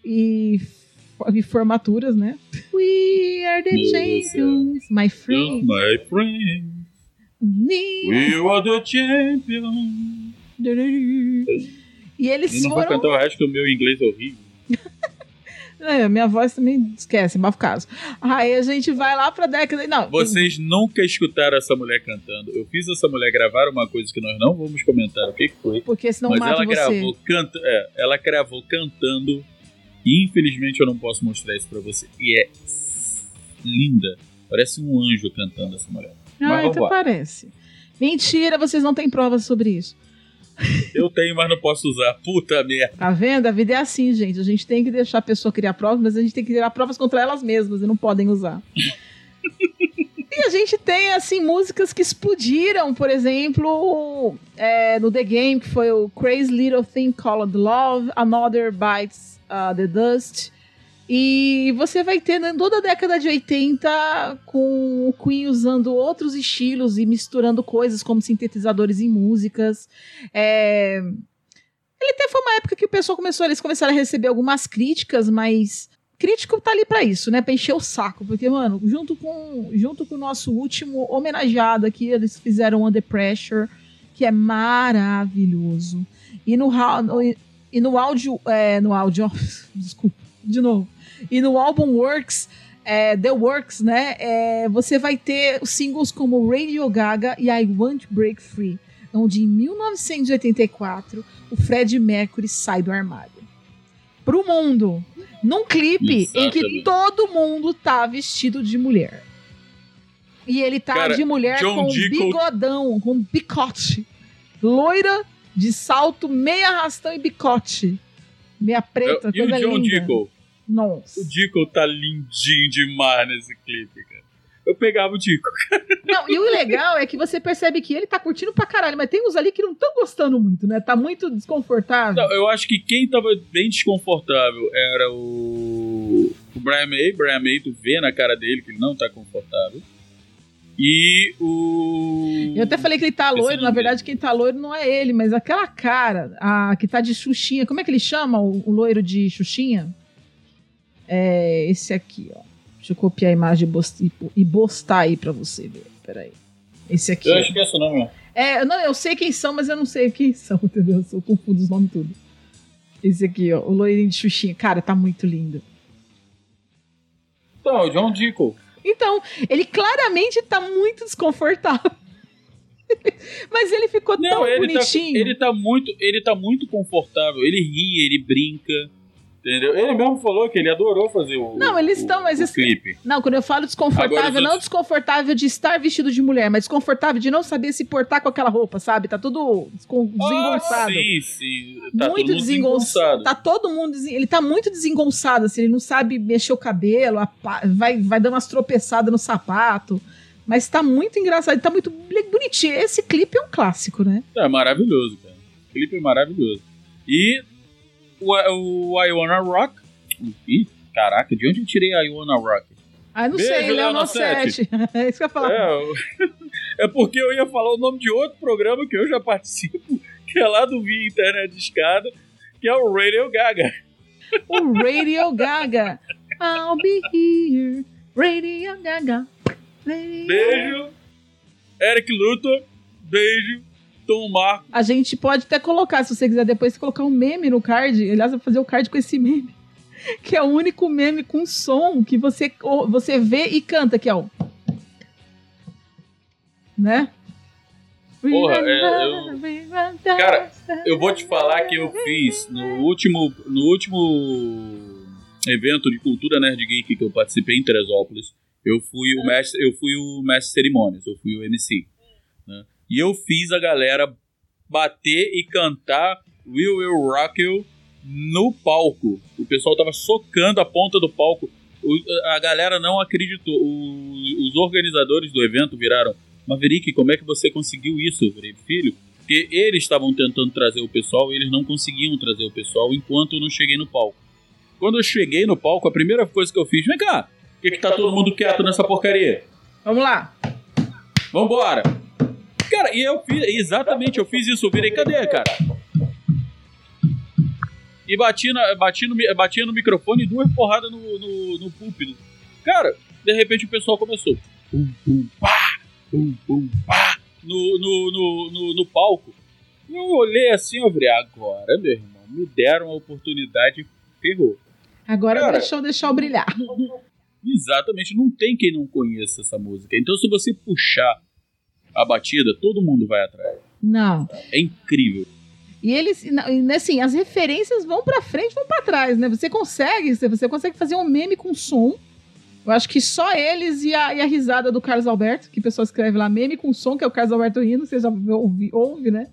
e, e formaturas, né? We are the champions, my Oh, friend. my friend, we are the champion. E eles Eu não vou foram. cantar o resto que o meu inglês é horrível. É, minha voz também esquece, mas caso. Aí a gente vai lá pra década. Não, Vocês nunca escutaram essa mulher cantando. Eu fiz essa mulher gravar uma coisa que nós não vamos comentar o que que foi. porque senão mas mata ela você. gravou, canta, é, ela gravou cantando. E infelizmente eu não posso mostrar isso pra você. E é linda. Parece um anjo cantando essa mulher. Ah, então parece. Mentira, vocês não têm provas sobre isso. Eu tenho, mas não posso usar. Puta merda. Tá vendo? A vida é assim, gente. A gente tem que deixar a pessoa criar provas, mas a gente tem que criar provas contra elas mesmas e não podem usar. e a gente tem, assim, músicas que explodiram, por exemplo, é, no The Game, que foi o Crazy Little Thing Called Love, Another Bites uh, the Dust. E você vai ter né, toda a década de 80 com o Queen usando outros estilos e misturando coisas como sintetizadores em músicas. É, ele até foi uma época que o pessoal começou, eles começaram a receber algumas críticas, mas crítico tá ali pra isso, né? Pra encher o saco, porque mano, junto com junto com o nosso último homenageado aqui, eles fizeram Under Pressure, que é maravilhoso. E no- e no áudio, é, no áudio, ó, desculpa, de novo. E no álbum Works, é, The Works, né? é, você vai ter singles como Radio Gaga e I Want to Break Free, onde em 1984 o Fred Mercury sai do armário. Pro mundo. Num clipe em que Exatamente. todo mundo tá vestido de mulher. E ele tá Cara, de mulher John com Deacon- bigodão, com bicote. Loira, de salto, meia arrastão e bicote. Meia preta, e o coisa John linda. Deacon? Nossa. O Deacon tá lindinho demais nesse clipe, cara. Eu pegava o Deacon. Não, e o legal é que você percebe que ele tá curtindo pra caralho, mas tem uns ali que não estão gostando muito, né? Tá muito desconfortável. Não, eu acho que quem tava bem desconfortável era o, o Brian May. Brian May, tu vê na cara dele que ele não tá confortável. E o. Eu até falei que ele tá loiro, na verdade quem tá loiro não é ele, mas aquela cara, a que tá de Xuxinha, como é que ele chama o, o loiro de Xuxinha? É esse aqui, ó. Deixa eu copiar a imagem e postar aí pra você ver. Peraí. Esse aqui. Eu acho que é nome. É, não, eu sei quem são, mas eu não sei quem são, entendeu? Eu confundo os nomes tudo. Esse aqui, ó, o loirinho de Xuxinha. Cara, tá muito lindo. Então, o John Deacon. Então, ele claramente tá muito desconfortável. Mas ele ficou Não, tão ele tá, bonitinho. ele tá muito, ele tá muito confortável. Ele ri, ele brinca. Entendeu? Ele mesmo falou que ele adorou fazer o, Não, eles o- estão, mas esse- clipe. Não, quando eu falo desconfortável, Agora, não desconfortável de estar vestido de mulher, mas desconfortável de não saber se portar com aquela roupa, sabe? Tá tudo descon- desengonçado. Ah, sim, sim. Tá muito desengonçado. Tá todo mundo. desen- Ele tá muito desengonçado, assim, ele não sabe mexer o cabelo, apa- vai, vai dando umas tropeçadas no sapato. Mas tá muito engraçado, tá muito bonitinho. Esse clipe é um clássico, né? É maravilhoso, cara. O clipe é maravilhoso. E o, o I Wanna Rock. Ih, caraca, de onde eu tirei I Wanna Rock? Ah, não Beijo, sei, Léo Leonel 7. é isso que eu ia falar. É, é porque eu ia falar o nome de outro programa que eu já participo, que é lá do Via Internet de Escada, que é o Radio Gaga. O Radio Gaga. I'll be here. Radio Gaga. Radio- Beijo, Eric Luthor. Beijo, Tom Marco. A gente pode até colocar, se você quiser depois, colocar um meme no card. Aliás, eu vou fazer o card com esse meme. Que é o único meme com som que você, você vê e canta, que é o. Né? Porra, é, Cara, Eu vou te falar que eu fiz no último. No último. evento de cultura nerd geek que eu participei em Teresópolis, eu fui o mestre, eu fui o mestre cerimônias, eu fui o MC. E eu fiz a galera bater e cantar We Will Rock You no palco. O pessoal tava socando a ponta do palco. O- a galera não acreditou. O- os organizadores do evento viraram Maverick, como é que você conseguiu isso? Eu falei, filho, porque eles estavam tentando trazer o pessoal e eles não conseguiam trazer o pessoal enquanto eu não cheguei no palco. Quando eu cheguei no palco, a primeira coisa que eu fiz, vem cá, por que, que tá todo mundo quieto nessa porcaria? Vamos lá. Vambora! Cara, e eu fiz, exatamente, eu fiz isso, eu virei, cadê, cara? E bati, na, bati, no, bati no microfone e duas porradas no, no, no púlpito. Cara, de repente o pessoal começou. Pum, pum, pá, pum, pum, pá, no, no, no, no, no palco. Eu olhei assim, eu falei, agora, meu irmão, me deram a oportunidade, ferrou. Agora Cara. deixar eu brilhar. Exatamente, não tem quem não conheça essa música. Então, se você puxar a batida, todo mundo vai atrás. Não. É incrível. E eles, e e, assim, as referências vão pra frente, vão pra trás, né? Você consegue, você- você consegue fazer um meme com som. Eu acho que só eles e a, e a risada do Carlos Alberto, que o pessoal escreve lá, meme com som, que é o Carlos Alberto rindo, você já ouve, ouve né?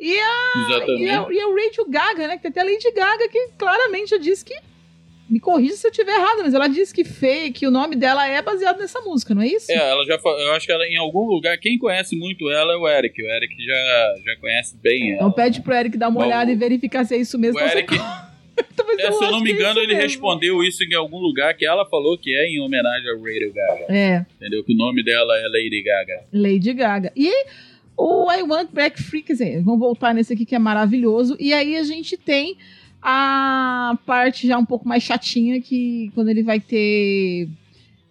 E a, e, Exatamente. a, e a Rachel Gaga, né? Que tem até a Lady Gaga, que claramente já disse que. Me corrija se eu estiver errado, mas ela disse que fake, o nome dela é baseado nessa música, não é isso? É, ela já eu acho que ela em algum lugar, quem conhece muito ela é o Eric. O Eric já, já conhece bem ela. Então pede pro Eric dar uma Bom, olhada e verificar se é isso mesmo. o Então, Eric, é, se eu não me é engano, isso ele mesmo. respondeu isso em algum lugar que ela falou que é em homenagem a Radio Gaga. É. Entendeu? Que o nome dela é Lady Gaga. Lady Gaga. E o I Want Back Free, quer dizer, vamos voltar nesse aqui que é maravilhoso. E aí a gente tem a parte já um pouco mais chatinha, que quando ele vai ter.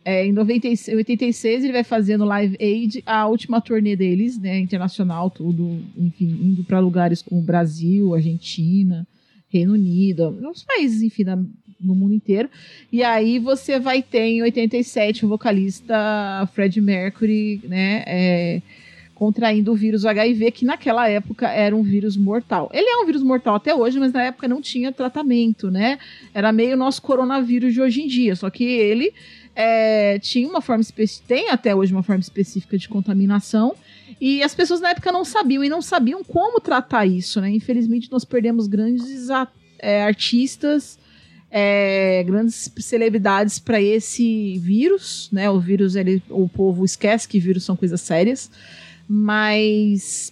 é, em 96, 86 ele vai fazer no Live Aid a última turnê deles, né? Internacional, tudo, enfim, indo para lugares como Brasil, Argentina, Reino Unido, os países, enfim, no mundo inteiro. E aí você vai ter em 87 o vocalista Fred Mercury, né? é, contraindo o vírus HIV, que naquela época era um vírus mortal. Ele é um vírus mortal até hoje, mas na época não tinha tratamento, né? Era meio nosso coronavírus de hoje em dia, só que ele é, tinha uma forma tem até hoje uma forma específica de contaminação, e as pessoas na época não sabiam, e não sabiam como tratar isso, né? Infelizmente nós perdemos grandes é, artistas, é, grandes celebridades para esse vírus, né? O vírus, ele, o povo esquece que vírus são coisas sérias, mas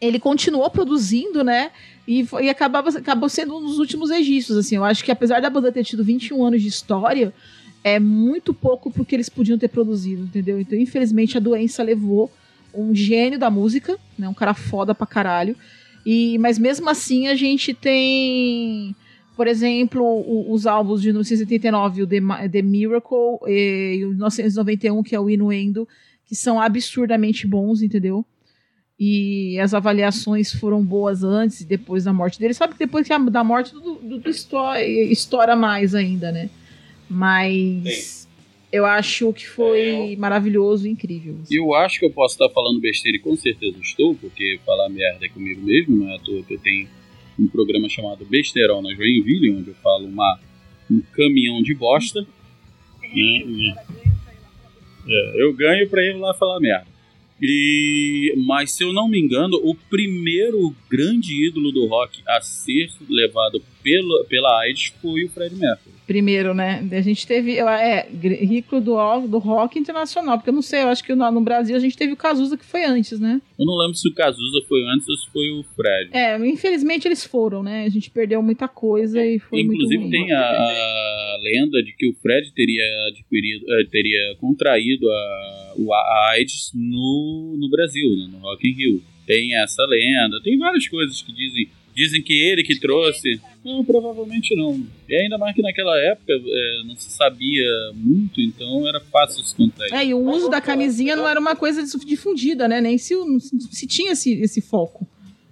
ele continuou produzindo, né? E, foi- e acabava, acabou sendo um dos últimos registros, assim. Eu acho que apesar da banda ter tido 21 anos de história, é muito pouco porque eles podiam ter produzido, entendeu? Então, infelizmente, a doença levou um gênio da música, né? Um cara foda pra caralho. E, mas mesmo assim, a gente tem, por exemplo, o- os álbuns de 1979, o The, The Miracle, e, e o 1991, que é o Inuendo, que são absurdamente bons, entendeu? E as avaliações foram boas antes e depois da morte dele. Sabe que depois que a- da morte tudo, tudo estoura, estoura mais ainda, né? Mas eu acho que foi maravilhoso e incrível. E eu acho que eu posso estar falando besteira e com certeza estou, porque falar merda é comigo mesmo, não é à toa que eu tenho um programa chamado Besterol na Joinville, onde eu falo uma, um caminhão de bosta. né? É, eu ganho pra ir lá falar merda. E, mas se eu não me engano, o primeiro grande ídolo do rock a ser levado pela, pela AIDS foi o Fred Mercury. Primeiro, né? A gente teve. É, rico do, do rock internacional, porque eu não sei, eu acho que no, no Brasil a gente teve o Cazuza que foi antes, né? Eu não lembro se o Cazuza foi antes ou se foi o Fred. É, infelizmente eles foram, né? A gente perdeu muita coisa e foi Inclusive muito tem a, a lenda de que o Fred teria adquirido, eh, teria contraído a, a AIDS no, no Brasil, né, no Rock in Rio. Tem essa lenda, tem várias coisas que dizem, dizem que ele que trouxe. Não, provavelmente não. E ainda mais que naquela época eh, não se sabia muito, então era fácil se contagiar. É, e o uso da camisinha não era uma coisa difundida, né? Nem se, se tinha esse, esse foco,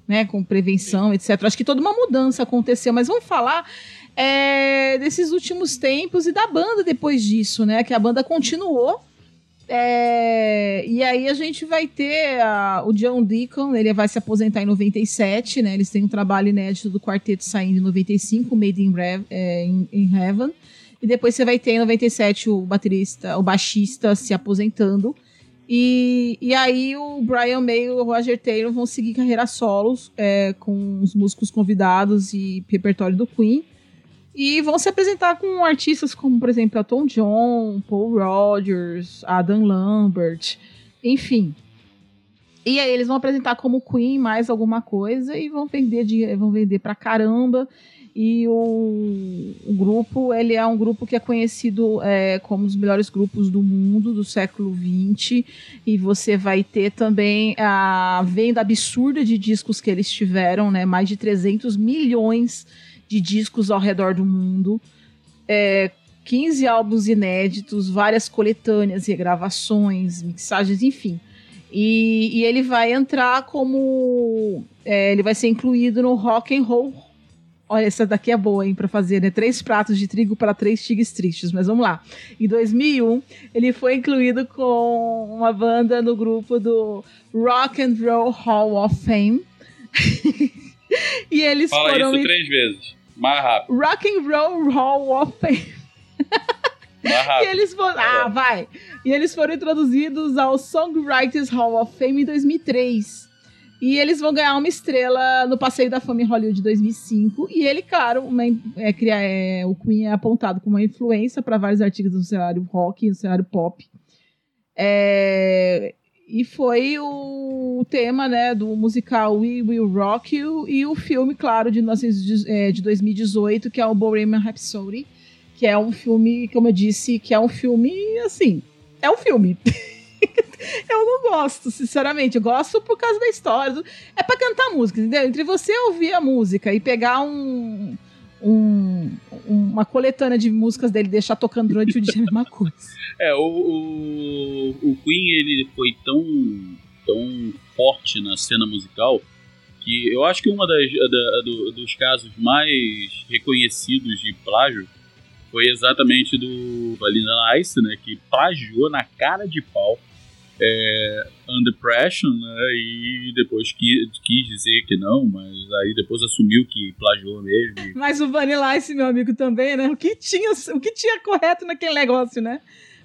né? Com prevenção, etc. Acho que toda uma mudança aconteceu, mas vamos falar é, desses últimos tempos e da banda depois disso, né? Que a banda continuou É, e aí a gente vai ter a- o John Deacon, ele vai se aposentar em 97, né? Eles têm um trabalho inédito do quarteto saindo em 95, Made in, Rev- é, in- in Heaven. E depois você vai ter em 97 o baterista, o baixista se aposentando. E, e aí o Brian May e o Roger Taylor vão seguir carreira solos é, com os músicos convidados e repertório do Queen. E vão se apresentar com artistas como, por exemplo, Elton John, Paul Rogers, Adam Lambert, enfim. E aí eles vão apresentar como Queen mais alguma coisa e vão vender, de, vão vender pra caramba. E o, o grupo, ele é um grupo que é conhecido é, como os melhores grupos do mundo do século XX. E você vai ter também a venda absurda de discos que eles tiveram, né? Mais de 300 milhões de discos ao redor do mundo. É, 15 álbuns inéditos, várias coletâneas, regravações, mixagens, enfim. E, e ele vai entrar como. é, ele vai ser incluído no Rock and Roll. Olha, essa daqui é boa, hein, pra fazer, né? Três pratos de trigo para três tigres tristes, mas vamos lá. Em 2001, ele foi incluído com uma banda no grupo do Rock and Roll Hall of Fame. e eles Fala foram. isso três vezes. Mais rápido, Rock and Roll Hall of Fame. mais E eles foram. Ah, vai! E eles foram introduzidos ao Songwriters Hall of Fame em 2003. E eles vão ganhar uma estrela no Passeio da Fama em Hollywood de 2005. E ele, claro, uma, é, cria- é, o Queen é apontado como uma influência para vários artigos do cenário rock e do cenário pop. É, e foi o tema né, do musical We Will Rock You e o filme, claro, de, 19, é, 2018, que é o Bohemian Rhapsody que é um filme, como eu disse, que é um filme, assim, é um filme. eu não gosto, sinceramente. Eu gosto por causa da história. É pra cantar música, entendeu? Entre você ouvir a música e pegar um, um- uma coletânea de músicas dele deixar tocando durante o dia é a mesma coisa. É, o, o, o Queen ele foi tão, tão forte na cena musical que eu acho que das da- do- dos casos mais reconhecidos de plágio foi exatamente do Vanilla Ice, né, que plagiou na cara de pau é, Under Pressure, né, e depois quis, quis dizer que não, mas aí depois assumiu que plagiou mesmo. e Mas o Vanilla Ice, meu amigo, também, né? O que tinha, o que tinha correto naquele negócio, né?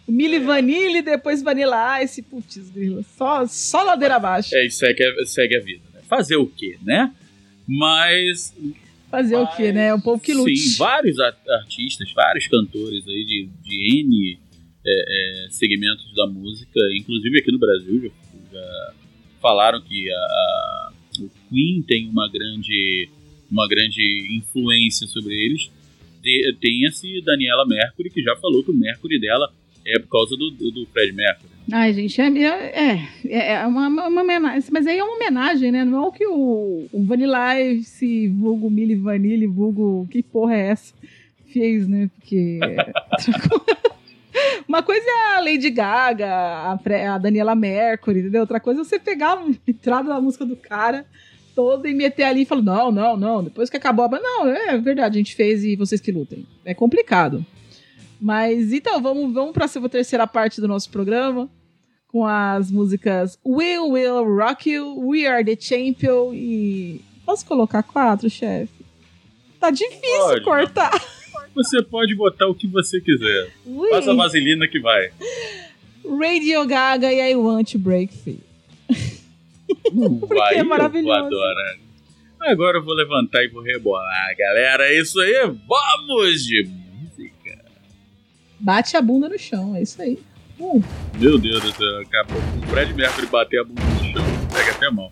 O Milli Vanilli, depois Vanilla Ice, putz, grila. Só, só ladeira abaixo. É, segue, a- segue a vida. Né? Fazer o quê, né? Mas Fazer o quê, né? O povo que lute. Sim, vários artistas, vários cantores aí de, de N é, é, segmentos da música, inclusive aqui no Brasil, já, já falaram que a, a- o Queen tem uma grande, uma grande influência sobre eles. Te- Tem esse Daniela Mercury, que já falou que o Mercury dela é por causa do, do, do Fred Mercury. Ai, gente, é, é, é, é uma, uma homenagem. Mas aí é uma homenagem, né? Não é o que o, o Vanilla Ice, vulgo Milli Vanilli, vulgo. Que porra é essa? Fez, né? Porque. Uma coisa é a Lady Gaga, a, a Daniela Mercury, entendeu? Outra coisa é você pegar a entrada da música do cara toda e meter ali e falar: não, não, não, depois que acabou a banda. Não, é verdade, a gente fez e vocês que lutem. É complicado. Mas então, vamos, vamos para a terceira parte do nosso programa com as músicas We Will Rock You, We Are the Champion e. Posso colocar quatro, chefe? Tá difícil Pode. cortar. Você pode botar o que você quiser. Ui. Faça a vaselina que vai. Radio Gaga e I Want to Break Free. Porque vai, é maravilhoso. vou adorar. Agora eu vou levantar e vou rebolar, galera. É isso aí, vamos de música. Bate a bunda no chão, é isso aí. Hum. Meu Deus do céu, acabou. O Fred Mercury bater a bunda no chão, pega até mal.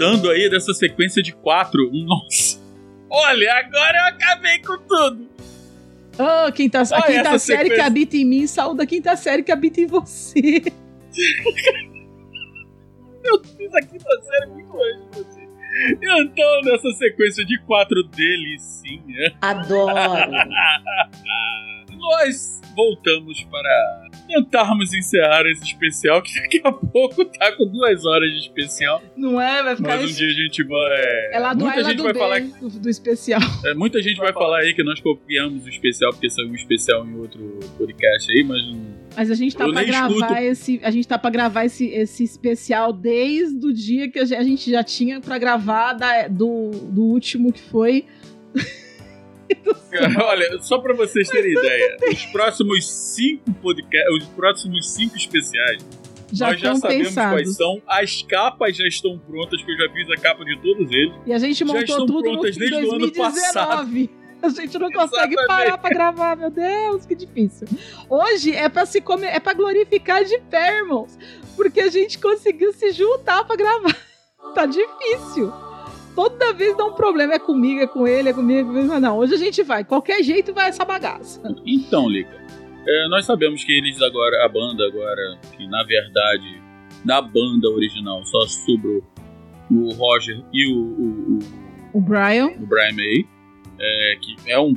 Voltando aí dessa sequência de quatro, nossa. Olha, agora eu acabei com tudo. Oh, quinta, a quinta série que sequência. habita em mim, saúde a quinta série que habita em você. Eu fiz a quinta série muito antes de você. Então, nessa sequência de quatro delicinha, Adoro. nós voltamos para tentarmos encerrar esse especial, que daqui a pouco tá com duas horas de especial. Não é? Vai ficar Mas um dia a gente vai. É lá do muita gente do vai B falar do, do especial. É, muita gente vai falar aí que nós copiamos o especial porque saiu um especial em outro podcast aí, mas não- Mas a gente tá nem gravar escuto. esse. A gente tá pra gravar esse, esse especial desde o dia que a ge- a gente já tinha pra gravar da- do, do último que foi. Olha, só pra vocês terem ideia, os próximos cinco podcasts, os próximos cinco especiais, Já nós já sabemos quais pensados. são, as capas já estão prontas, que eu já fiz a capa de todos eles. E a gente já montou estão tudo no prontas desde o ano 2019. A gente não consegue Exatamente. parar pra gravar, meu Deus, que difícil. Hoje é pra se comer, é para glorificar de pé, irmãos, porque a gente conseguiu se juntar pra gravar. Tá difícil. Toda vez dá um problema, é comigo, é com ele, é comigo, mas não. Hoje a gente vai, qualquer jeito vai essa bagaça. Então, Lica, é, nós sabemos que eles agora, a banda agora, que na verdade, na banda original só sobrou o Roger e o, o, o- O Brian, o Brian May, é, que é um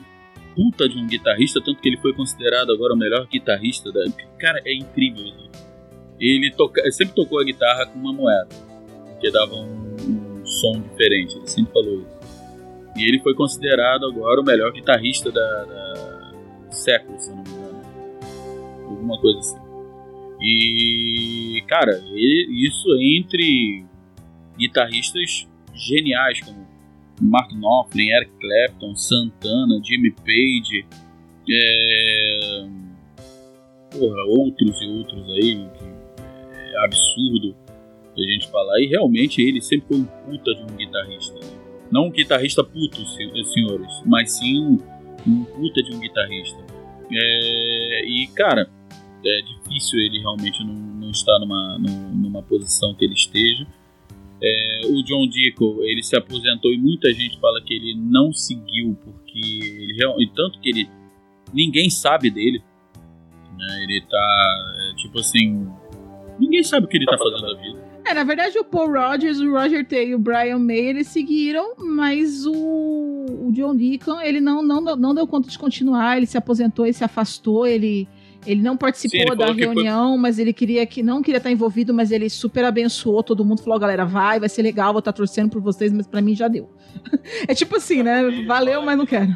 puta de um guitarrista, tanto que ele foi considerado agora o melhor guitarrista da. Cara, é incrível. Né? Ele toca, sempre tocou a guitarra com uma moeda, que dava um som diferente. Ele sempre falou isso. E ele foi considerado agora o melhor guitarrista da, da século, se não me engano. Alguma coisa assim. E, cara, isso entre guitarristas geniais como Mark Knopfler, Eric Clapton, Santana, Jimmy Page, é... Porra, outros e outros aí, que é absurdo a gente falar. E realmente ele sempre foi um puta de um guitarrista. Né? Não um guitarrista puto, senhores, mas sim um, um puta de um guitarrista. É... E cara, é difícil ele realmente não, não estar numa, numa posição que ele esteja. É, o John Deacon, ele se aposentou e muita gente fala que ele não seguiu porque ele e tanto que ele ninguém sabe dele. Né? Ele tá é, tipo assim, ninguém sabe o que ele tá fazendo da vida. É, na verdade o Paul Rogers, o Roger Taylor e o Brian May, eles seguiram, mas o, o John Deacon, ele não, não, não deu conta de continuar, ele se aposentou, ele se afastou, ele ele não participou Sim, ele da reunião, foi... mas ele queria que não queria estar envolvido, mas ele super abençoou todo mundo, falou: galera, vai, vai ser legal, vou estar torcendo por vocês, mas para mim já deu. é tipo assim, né? Valeu, mas não quero.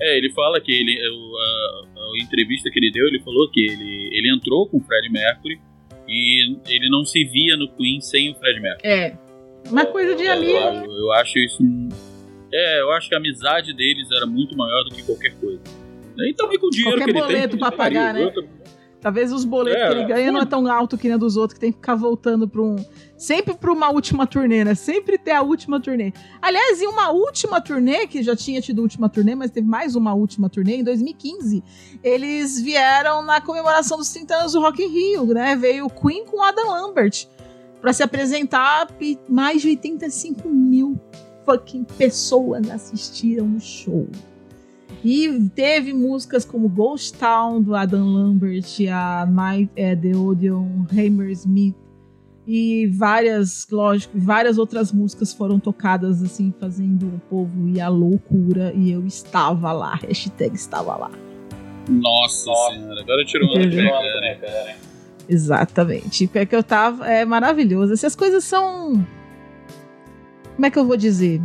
É, ele fala que ele, a, a, entrevista que ele deu, ele falou que ele, ele entrou com o Fred Mercury e ele não se via no Queen sem o Fred Mercury. É. Uma coisa de amigo. Eu, eu acho isso. É, eu acho que a amizade deles era muito maior do que qualquer coisa. E também com o dinheiro Qualquer que ele boleto tem. pra pagar, né? Talvez os boletos é, que ele ganha não é tão alto que nem dos outros, que tem que ficar voltando pra um. Sempre pra uma última turnê, né? Sempre ter a última turnê. Aliás, em uma última turnê, que já tinha tido última turnê, mas teve mais uma última turnê, em 2015, eles vieram na comemoração dos 30 anos do Rock in Rio, né? Veio o Queen com Adam Lambert para se apresentar. Mais de 85 mil fucking pessoas assistiram o show. E teve músicas como Ghost Town, do Adam Lambert, a Night at é, the Odeon, Hammersmith, e várias, lógico, várias outras músicas foram tocadas, assim, fazendo o povo ir à loucura, e eu estava lá, hashtag estava lá. Nossa, Nossa. senhora, agora tirou uma né, cara? Exatamente. É que eu tava, é maravilhoso. Essas coisas são. Como é que eu vou dizer?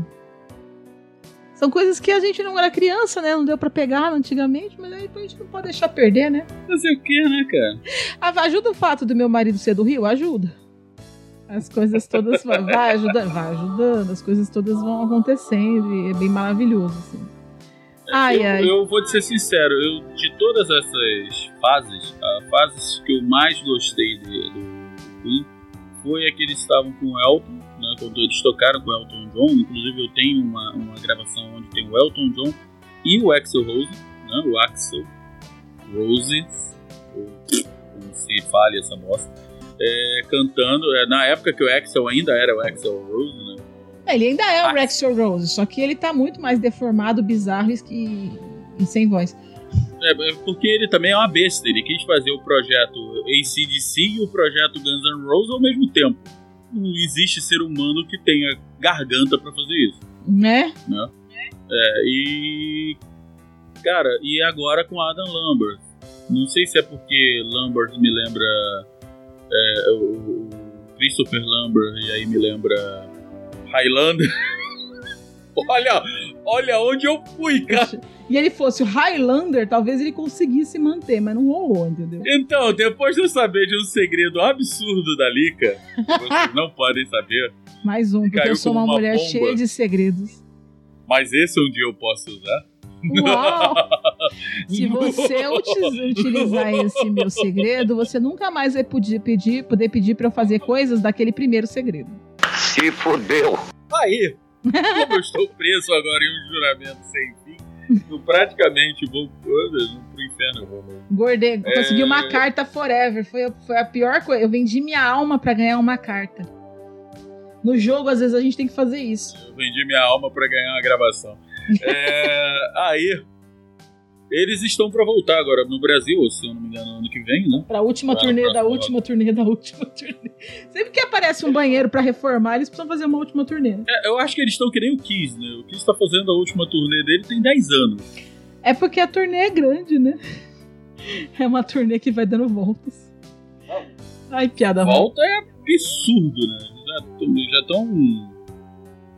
São coisas que a gente não era criança, né? Não deu para pegar antigamente, mas aí a gente não pode deixar perder, né? Fazer o quê, né, cara? Ah, ajuda o fato do meu marido ser do Rio? Ajuda. As coisas todas vai ajudando, vai ajudando, as coisas todas vão acontecendo e é bem maravilhoso, assim. Ai, eu, ai. eu vou te ser sincero, eu, de todas essas fases, a fases que eu mais gostei de, do Queen foi a que eles estavam com o Elton, quando eles tocaram com o Elton John. Inclusive, eu tenho uma, uma gravação onde tem o Elton John e o Axel Rose, né, o Axel Rose, ou como se fale essa bosta, é, cantando. É, na época que o Axel ainda era o Axel Rose, né? É, ele ainda é o Axel Rose, só que ele tá muito mais deformado, bizarro e, e sem voz. É, é, porque ele também é uma besta. Ele quis fazer o projeto ACDC e o projeto Guns N' Roses ao mesmo tempo. Não existe ser humano que tenha garganta para fazer isso. Né? né? É, e. Cara, e agora com Adam Lambert. Não sei se é porque Lambert me lembra. É, o, Christopher Lambert, e aí me lembra. Highlander. olha, olha onde eu fui, cara e ele fosse o Highlander, talvez ele conseguisse manter, mas não rolou, entendeu? Então, depois de eu saber de um segredo absurdo da Lika, vocês não podem saber. Mais um, porque eu sou uma, uma mulher bomba. cheia de segredos. Mas esse um dia eu posso usar? Uau! Se você utilizar esse meu segredo, você nunca mais vai poder pedir, poder pedir para eu fazer coisas daquele primeiro segredo. Se fodeu! Aí, como eu estou preso agora em um juramento sem fim, eu praticamente vou pro inferno. Vou, Gordei, é... consegui uma carta forever. Foi, foi a pior coisa. Eu vendi minha alma para ganhar uma carta. No jogo, às vezes, a gente tem que fazer isso. Eu vendi minha alma para ganhar uma gravação. é... Aí, eles estão para voltar agora no Brasil, se eu não me engano, ano que vem, né? Pra última pra turnê da última turnê da última turnê. Sempre que aparece um banheiro para reformar, eles precisam fazer uma última turnê. É, eu acho que eles estão que nem o Kiss, né? O Kiss tá fazendo a última turnê dele tem 10 anos. É porque a turnê é grande, né? É uma turnê que vai dando voltas. Ai, piada. Volta é absurdo, né? Já estão.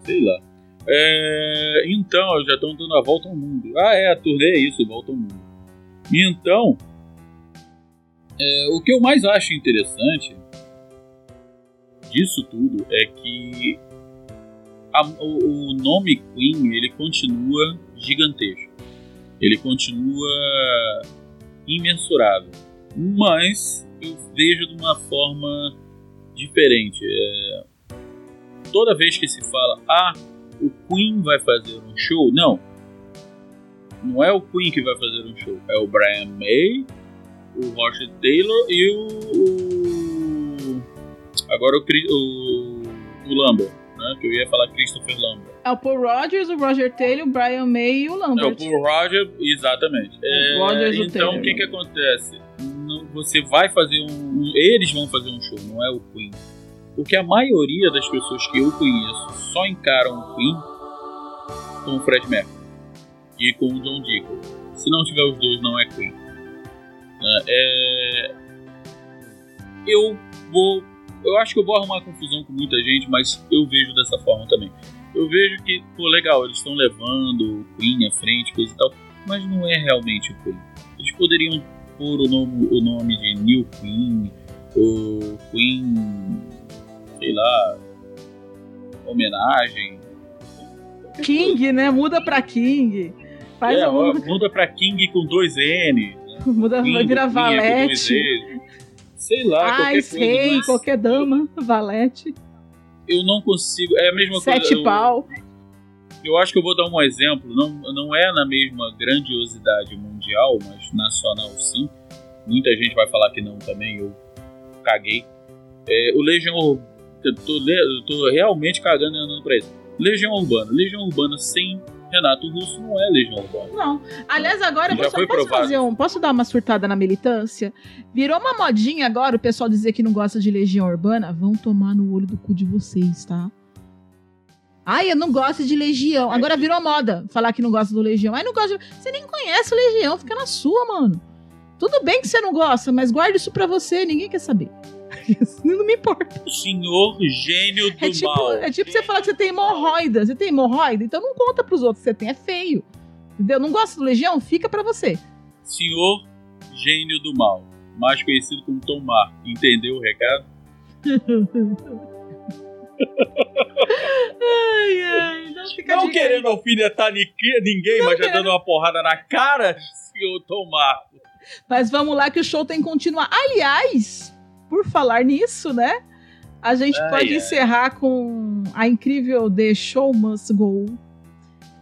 Sei lá. É, então, já estão dando a volta ao mundo. Ah, é, a turnê é isso, volta ao mundo. Então, é, o que eu mais acho interessante disso tudo é que a- o, o nome Queen ele continua gigantesco. Ele continua imensurável. Mas eu vejo de uma forma diferente. É, toda vez que se fala, ah, o Queen vai fazer um show, não. Não é o Queen que vai fazer um show, é o Brian May, o Roger Taylor e o. o- agora o, o, o Lambert, né? Que eu ia falar Christopher Lambert. É o Paul Rogers, o Roger Taylor, o Brian May e o É o Lambert. Paul Roger, exatamente. É, Rogers e o então o que que acontece? Você vai fazer um- Eles vão fazer um show, não é o Queen. Porque a maioria das pessoas que eu conheço só encaram o Queen com o Fred Mercury e com o John Deacon. Se não tiver os dois, não é Queen. Né? É, Eu vou. Eu acho que eu vou arrumar confusão com muita gente, mas eu vejo dessa forma também. Eu vejo que, pô, legal, eles estão levando o Queen à frente, coisa e tal, mas não é realmente o Queen. Eles poderiam pôr o nome, o nome de New Queen, ou Queen, sei lá, homenagem. King, né? Muda pra King. Faz É, um. muda pra King com dois N. Muda, vai Queen, virar Queen é Valete. Sei lá, qualquer Ais, coisa. rei, mas qualquer dama, Valete. Eu não consigo. É a mesma Sete coisa. eu- pau. Eu acho que eu vou dar um exemplo, não, não é na mesma grandiosidade mundial, mas nacional sim. Muita gente vai falar que não também, eu caguei. É, o Legião eu tô, eu tô realmente cagando e andando pra isso. Legião Urbana. Legião Urbana sem Renato Russo não é Legião Urbana. Não. Aliás, agora eu posso, provado. fazer um. Posso dar uma surtada na militância? Virou uma modinha agora o pessoal dizer que não gosta de Legião Urbana. Vão tomar no olho do cu de vocês, tá? Ai, eu não gosto de Legião. Agora virou moda falar que não gosta do Legião. Ai, não gosta de... Você nem conhece o Legião, fica na sua, mano. Tudo bem que você não gosta, mas guarde isso pra você, ninguém quer saber. Não me importa. O senhor gênio do É tipo, mal. é tipo você falar que você tem hemorroida. Você tem hemorroida? Então não conta pros outros que você tem, é feio. Entendeu? Não gosta do Legião? Fica pra você. Senhor gênio do mal. Mais conhecido como Tomar. Entendeu o recado? Ai, ai, não Não querendo alfinetar ni- ninguém, mas já quero. dando uma porrada na cara, senhor Tomar. Mas vamos lá que o show tem que continuar. Aliás, por falar nisso, né? A gente Ai, pode ai. encerrar com a incrível The Show Must Go,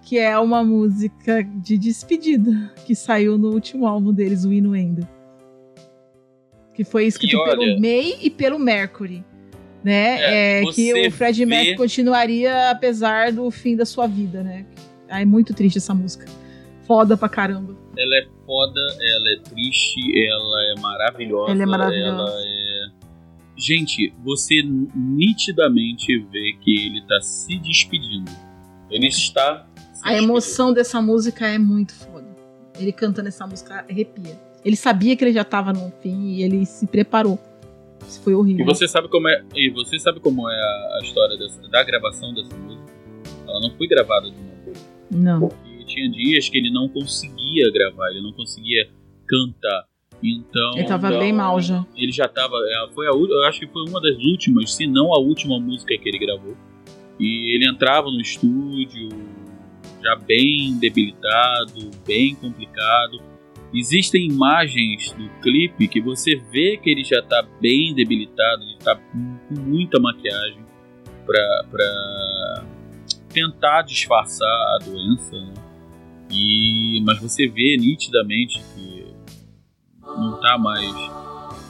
que é uma música de despedida que saiu no último álbum deles, o Inuendo. Que foi escrito olha- pelo May e pelo Mercury. Né? É, É, que o Fred vê- Mercury continuaria apesar do fim da sua vida, né? Ah, É muito triste essa música. Foda pra caramba. Ela é foda, ela é triste, ela é maravilhosa. Ela é maravilhosa. ela é- Gente, você nitidamente vê que ele tá se despedindo. Ele está. se A emoção dessa música é muito foda. Ele cantando essa música arrepia. Ele sabia que ele já tava no fim e ele se preparou. Isso foi E horrível. você sabe como é, e você sabe como é a, a história dessa- da gravação dessa música? Ela não foi gravada de uma boa. Não. E tinha dias que ele não conseguia gravar, ele não conseguia cantar. Então. Ele tava então, bem mal já. Ele já tava. é, Foi a, eu acho que foi uma das últimas, se não a última música que ele gravou. E ele entrava no estúdio já bem debilitado, bem complicado. Existem imagens do clipe que você vê que ele já tá bem debilitado, ele tá com muita maquiagem pra, pra tentar disfarçar a doença, né? E, mas você vê nitidamente não tá mais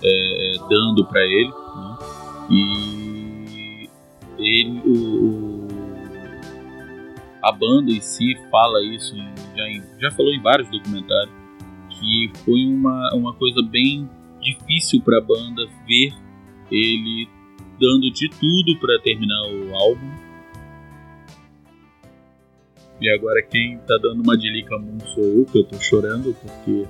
é, dando pra ele, né? E ele, o, a banda em si fala isso, em- já, em- já falou em vários documentários, que foi uma, uma coisa bem difícil pra banda ver ele dando de tudo pra terminar o álbum E agora quem tá dando uma de Lica Moon sou eu, que eu tô chorando, porque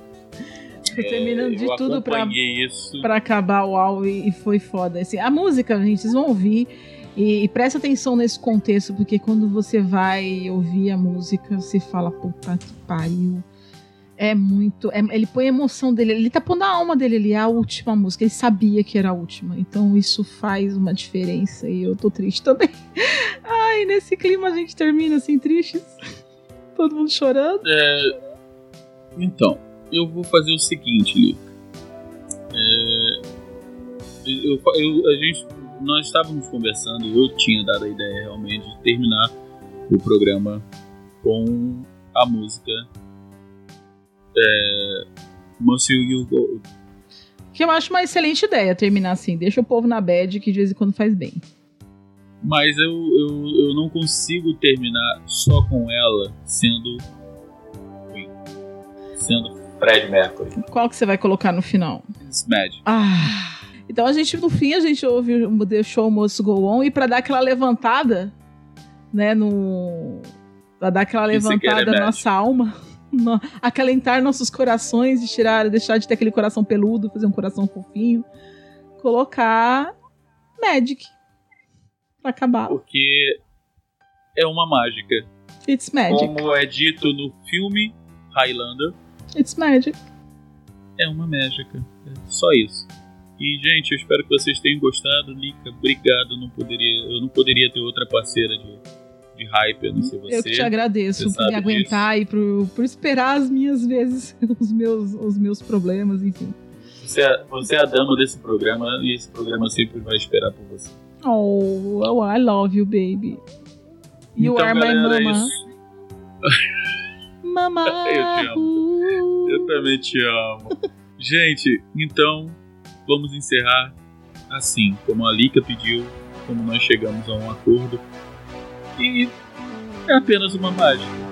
Foi terminando de tudo pra, isso. pra acabar o álbum e e foi foda. Assim, a música, gente, vocês vão ouvir. E, e presta atenção nesse contexto, porque quando você vai ouvir a música, você fala, puta que pariu. É muito. é- ele põe a emoção dele, ele tá pondo a alma dele ali, é a última música. Ele sabia que era a última. Então isso faz uma diferença. E eu tô triste também. Ai, nesse clima a gente termina assim, tristes. Todo mundo chorando. É, então, eu vou fazer o seguinte, Lica. É, eu, eu- a gente, nós estávamos conversando e eu tinha dado a ideia realmente de terminar o programa com a música é, Must You Go. Que eu acho uma excelente ideia terminar assim. Deixa o povo na bad, que de vez em quando faz bem. Mas eu, eu, eu não consigo terminar só com ela sendo. Sendo Fred Mercury. Qual que você vai colocar no final? It's Magic. Ah. Então a gente, no fim, a gente ouve o deixou o moço go on e pra dar aquela levantada, né, no. Pra dar aquela levantada na nossa alma, no- acalentar nossos corações e tirar, deixar de ter aquele coração peludo, fazer um coração fofinho, colocar Magic. Pra acabar. Porque é uma mágica. It's Magic. Como é dito no filme Highlander, It's Magic. é uma mágica. É só isso. E, gente, eu espero que vocês tenham gostado. Lica, obrigado. Não poderia, eu não poderia ter outra parceira de, de hype, a não ser você. Eu que te agradeço por me aguentar e por, por esperar as minhas vezes, os meus, os meus problemas, enfim. Você, é, você é a dama desse programa e esse programa sempre vai esperar por você. Oh, oh, I love you, baby. You Então, are my galera, é mama. isso. Mama. Eu te amo. Eu também te amo. Gente, então vamos encerrar assim, como a Lika pediu, como nós chegamos a um acordo. E é apenas uma mágica.